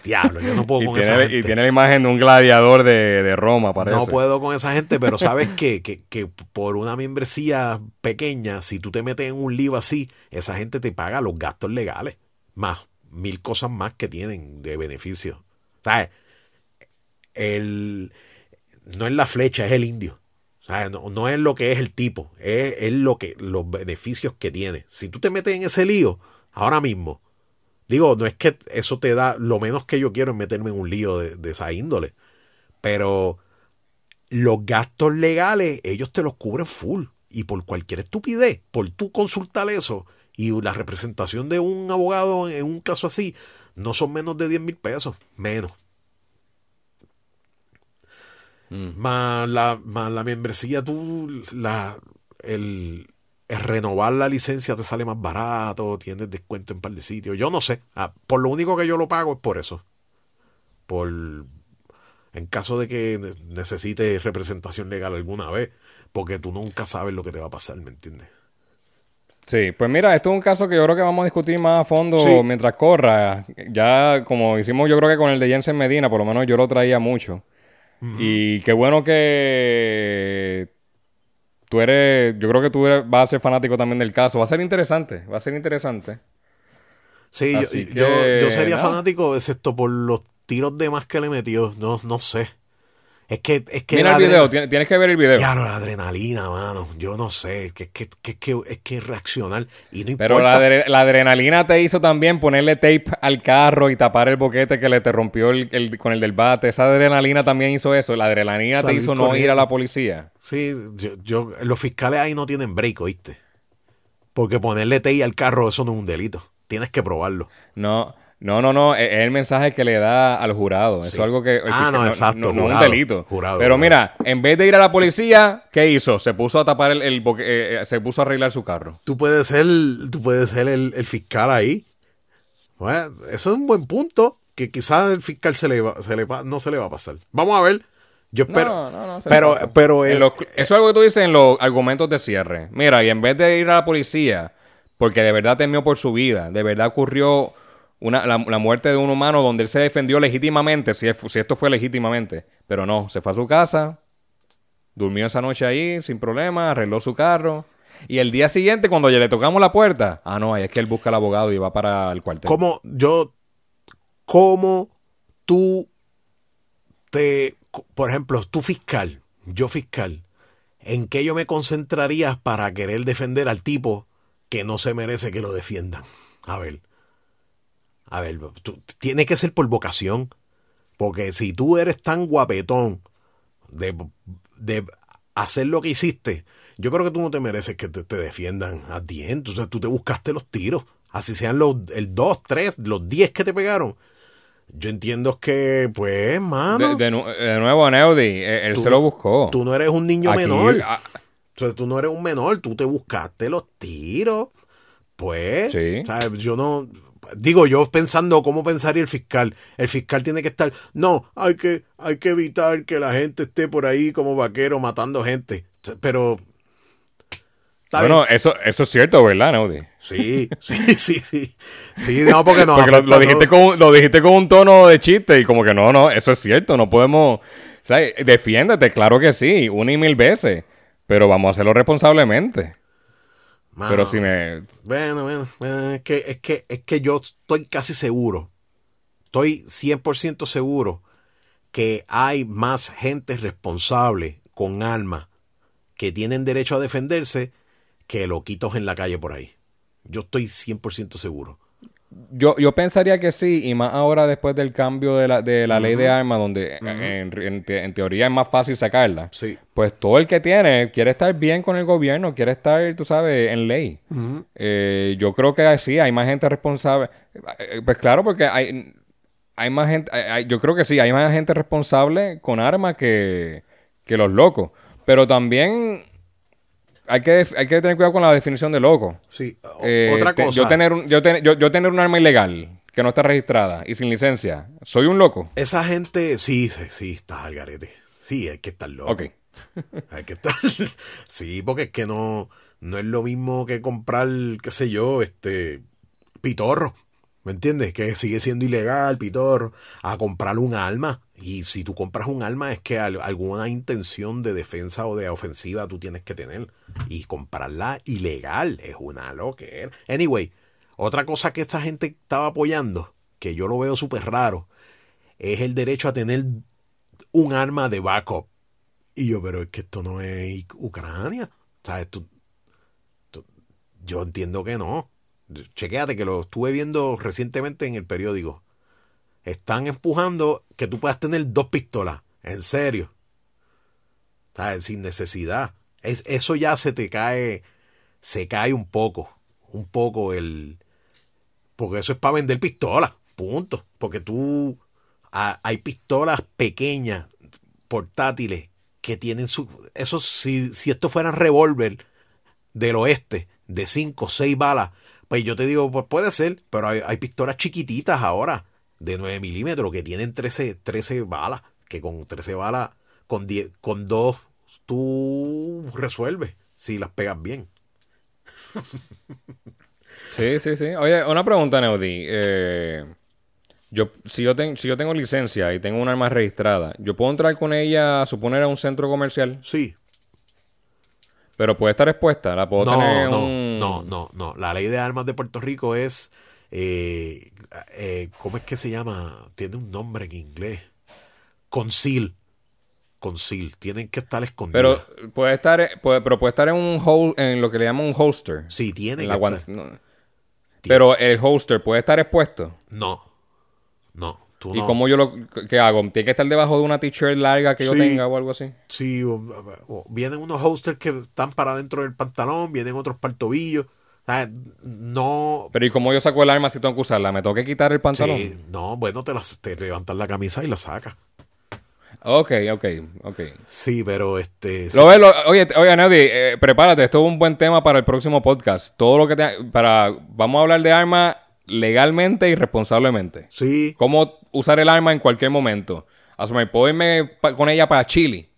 Diablo, yo no puedo Y con esa tiene, gente. y tiene la imagen de un gladiador de, de Roma, parece. No puedo con esa gente, pero sabes qué? que, que por una membresía pequeña, si tú te metes en un lío así, esa gente te paga los gastos legales. Más mil cosas más que tienen de beneficio. ¿Sabes? El, no es la flecha, es el indio. ¿Sabes? No, no es lo que es el tipo, es, es lo que, los beneficios que tiene. Si tú te metes en ese lío, ahora mismo, digo, no es que eso te da, lo menos que yo quiero es meterme en un lío de, de esa índole. Pero los gastos legales, ellos te los cubren full. Y por cualquier estupidez, por tú consultar eso y la representación de un abogado en un caso así, no son menos de 10 mil pesos. Menos. Mm. Más la, más la membresía, tú, la, el, el renovar la licencia te sale más barato, tienes descuento en un par de sitios. Yo no sé. Ah, por lo único que yo lo pago es por eso. Por, en caso de que ne- necesites representación legal alguna vez, porque tú nunca sabes lo que te va a pasar, ¿me entiendes? Sí, pues mira, esto es un caso que yo creo que vamos a discutir más a fondo Sí. mientras corra. Ya, como hicimos yo creo que con el de Jensen Medina, por lo menos yo lo traía mucho. Y qué bueno que tú eres, yo creo que tú eres- vas a ser fanático también del caso. Va a ser interesante, va a ser interesante. Sí, yo, yo, sería nada. fanático, excepto por los tiros de más que le metió. No, no sé. Es que, es que Mira el video, tienes, tienes que ver el video. Claro, la adrenalina, mano. Yo no sé. Que, que, que, que- es que reaccionar. Y no Pero importa. la, adre- la adrenalina te hizo también ponerle tape al carro y tapar el boquete que le te rompió el, el- con el del bate. Esa adrenalina también hizo eso. La adrenalina te hizo no ir a la policía. Sí, yo, yo- los fiscales ahí no tienen break, ¿oíste? Porque ponerle TI al carro, eso no es un delito. Tienes que probarlo. No, no, no, no. Es es el mensaje que le da al jurado. Eso Sí. es algo que. Ah, fiscal- no, exacto, No, no es un delito. jurado, Pero mira, en vez de ir a la policía, ¿qué hizo? Se puso a tapar el. el boque- eh, eh, se puso a arreglar su carro. Tú puedes ser, tú puedes ser el, el fiscal ahí. Bueno, eso es un buen punto. Que quizás el fiscal se le va- se le va- no se le va a pasar. Vamos a ver. Yo espero. no, no, no. pero, pero eh, los- eso es algo que tú dices en los argumentos de cierre. Mira, y en vez de ir a la policía, porque de verdad temió por su vida, de verdad ocurrió una, la, muerte de un humano donde él se defendió legítimamente, si, si esto fue legítimamente, pero no, se fue a su casa, durmió esa noche ahí sin problema, arregló su carro. Y el día siguiente, cuando ya le tocamos la puerta, ah, no, ahí es que él busca al abogado y va para el cuartel. ¿Cómo yo, cómo tú te, por ejemplo, tú fiscal, yo fiscal, ¿en qué yo me concentraría para querer defender al tipo que no se merece que lo defiendan? A ver, a ver, tú- tiene que ser por vocación, porque si tú eres tan guapetón de, de hacer lo que hiciste, yo creo que tú no te mereces que te, te defiendan a ti. Entonces tú te buscaste los tiros. Así sean los el 2, 3, los 10 que te pegaron. Yo entiendo que, pues, mano, De, de nu- de nuevo, Neudi, eh, él Tú- se lo buscó. tú no eres un niño Aquí, menor. ah, O sea, tú no eres un menor, tú te buscaste los tiros. Pues, Sí. ¿sabes? yo no. Digo, yo pensando cómo pensaría el fiscal. El fiscal tiene que estar. No, hay que, hay que evitar que la gente esté por ahí como vaquero matando gente. Pero. Bueno, bien. eso, eso es cierto, ¿verdad, Neudi? Sí, sí, sí, sí. Sí, no, porque no. Porque lo, lo dijiste con, un- lo dijiste con un tono de chiste y como que no, no, eso es cierto, no podemos... O sea, defiéndete, claro que sí, una y mil veces, pero vamos a hacerlo responsablemente. Pero si me... Bueno, bueno, bueno, es que, es que, es que yo estoy casi seguro, estoy 100% seguro que hay más gente responsable con armas que tienen derecho a defenderse que loquitos en la calle por ahí. Yo estoy 100% seguro. Yo, yo pensaría que sí, y más ahora después del cambio de la, de la ley de armas, donde en, en, en, teoría es más fácil sacarla. Sí. Pues todo el que tiene quiere estar bien con el gobierno, quiere estar, tú sabes, en ley. eh, yo creo que sí, hay más gente responsable. Eh, Pues claro, porque hay, hay más gente, hay- yo creo que sí, hay más gente responsable con armas que, que los locos. Pero también hay que, hay que tener cuidado con la definición de loco. Sí. Eh, Otra te- cosa. Yo tener, un, yo, ten- yo, yo tener un arma ilegal que no está registrada y sin licencia, ¿soy un loco? Esa gente, sí, sí, sí, está al garete. Sí, hay que estar loco. Ok. Hay que estar. Sí, porque es que no, no es lo mismo que comprar, qué sé yo, este pitorro. ¿Me entiendes? Que sigue siendo ilegal, pitorro, a comprar un arma. Y si tú compras un arma es que al- alguna intención de defensa o de ofensiva tú tienes que tener. Y comprarla ilegal es una loquera. Anyway, otra cosa que esta gente estaba apoyando, que yo lo veo súper raro, es el derecho a tener un arma de backup. Y yo, pero es que esto no es Ucrania. Esto- yo entiendo que no. Chequéate que lo estuve viendo recientemente en el periódico. Están empujando que tú puedas tener dos pistolas. En serio. Sea, sin necesidad. Es, eso ya se te cae, se cae un poco. Un poco el... Porque eso es para vender pistolas. Punto. Porque tú... ha- hay pistolas pequeñas, portátiles, que tienen su... Eso, si, si esto fueran revólver del oeste, de 5 o 6 balas, pues yo te digo, pues puede ser, pero hay, hay pistolas chiquititas ahora, de 9 milímetros, que tienen 13, 13 balas, que con 13 balas, con, 10, con 2, tú resuelves, si las pegas bien. Sí, sí, sí. Oye, una pregunta, Neudi. Eh, yo, si, yo ten- si yo tengo licencia y tengo un arma registrada, ¿yo puedo entrar con ella, a suponer, a un centro comercial? Sí. Pero puede estar expuesta. La puedo No, tener no, un... no, no, no. La ley de armas de Puerto Rico es, eh, eh, ¿cómo es que se llama? Tiene un nombre en inglés. Conceal. Conceal. Tienen que estar escondidas. Pero puede estar, puede- pero puede estar en un hol, en lo que le llaman un holster. Sí, tiene En que estar. no. Pero el holster puede estar expuesto. No. No. Tú ¿Y no. cómo yo lo qué hago? ¿Tiene que estar debajo de una t-shirt larga que yo Sí. tenga o algo así? Sí, o- o- vienen unos holsters que están para dentro del pantalón, vienen otros para el tobillo. O sea, no. Pero ¿y cómo yo saco el arma si tengo que usarla? ¿Me tengo que quitar el pantalón? Sí, no, bueno, te, las, te levantas la camisa y la sacas. Ok, ok, ok. Sí, pero este. Lo ves, lo- oye, oye, Nelly, eh, prepárate, esto es un buen tema para el próximo podcast. Todo lo que te, para, vamos a hablar de armas legalmente y responsablemente. Sí, Cómo usar el arma en cualquier momento. Asumir, puedo irme con ella para Chile.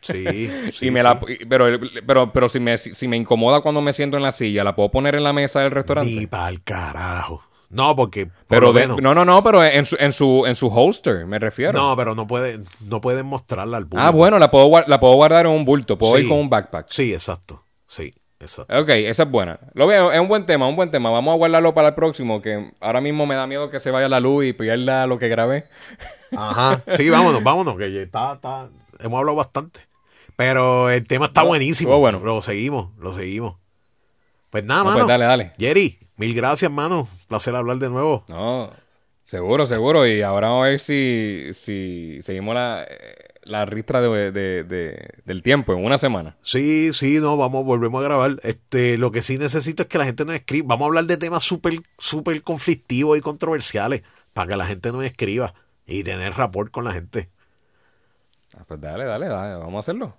sí. sí, y me sí. la, y- pero, pero, pero si me, si, me incomoda cuando me siento en la silla, ¿la puedo poner en la mesa del restaurante? Ni pa'l carajo. No, porque. por pero de- no, no, no, pero en su, en su, en su holster, me refiero. no, pero no pueden, no pueden mostrarla al público. ah, bueno, la puedo, la puedo guardar en un bulto, puedo Sí. ir con un backpack. Sí, exacto. Sí, exacto. Ok, esa es buena. Lo veo, es un buen tema, un buen tema. Vamos a guardarlo para el próximo, que ahora mismo me da miedo que se vaya la luz y pierda lo que grabé. Ajá. Sí, vámonos, vámonos, que está, está, hemos hablado bastante. Pero el tema está No, buenísimo. estuvo bueno. Lo seguimos, lo seguimos. Pues nada, No, mano. pues dale, dale. Jerry, mil gracias, mano. Placer hablar de nuevo. No, seguro, seguro. Y ahora vamos a ver si, si seguimos la, la ristra de, del tiempo en una semana. Sí, sí, no, vamos, volvemos a grabar. Este, lo que sí necesito es que la gente nos escriba. Vamos a hablar de temas súper, súper conflictivos y controversiales para que la gente nos escriba y tener rapport con la gente. Pues dale, dale, dale, vamos a hacerlo.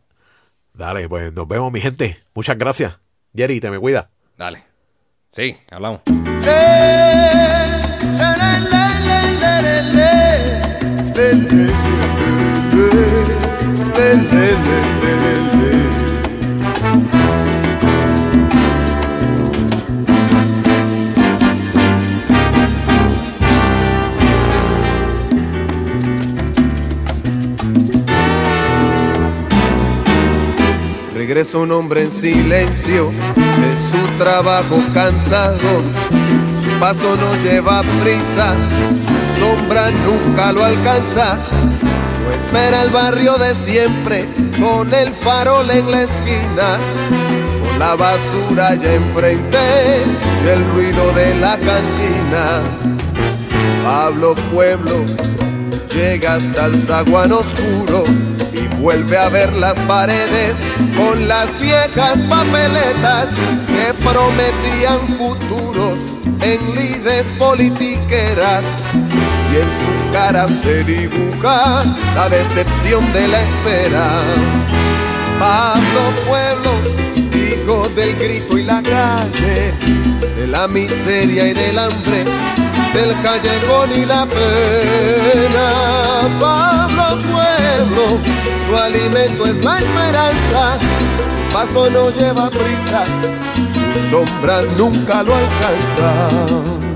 Dale, pues nos vemos, mi gente. Muchas gracias. Jerry, te me cuida. Dale. Sí, hablamos. Regresa un hombre en silencio de su trabajo cansado. Su paso no lleva prisa, su sombra nunca lo alcanza Espera el barrio de siempre con el farol en la esquina. Con la basura ya enfrente del ruido de la cantina. Pablo Pueblo llega hasta el zaguán oscuro y vuelve a ver las paredes con las viejas papeletas que prometían futuros en lides politiqueras. En su cara se dibuja la decepción de la espera. Pablo Pueblo, hijo del grito y la calle, de la miseria y del hambre del callejón y la pena. Pablo Pueblo, su alimento es la esperanza, su paso no lleva prisa, su sombra nunca lo alcanza.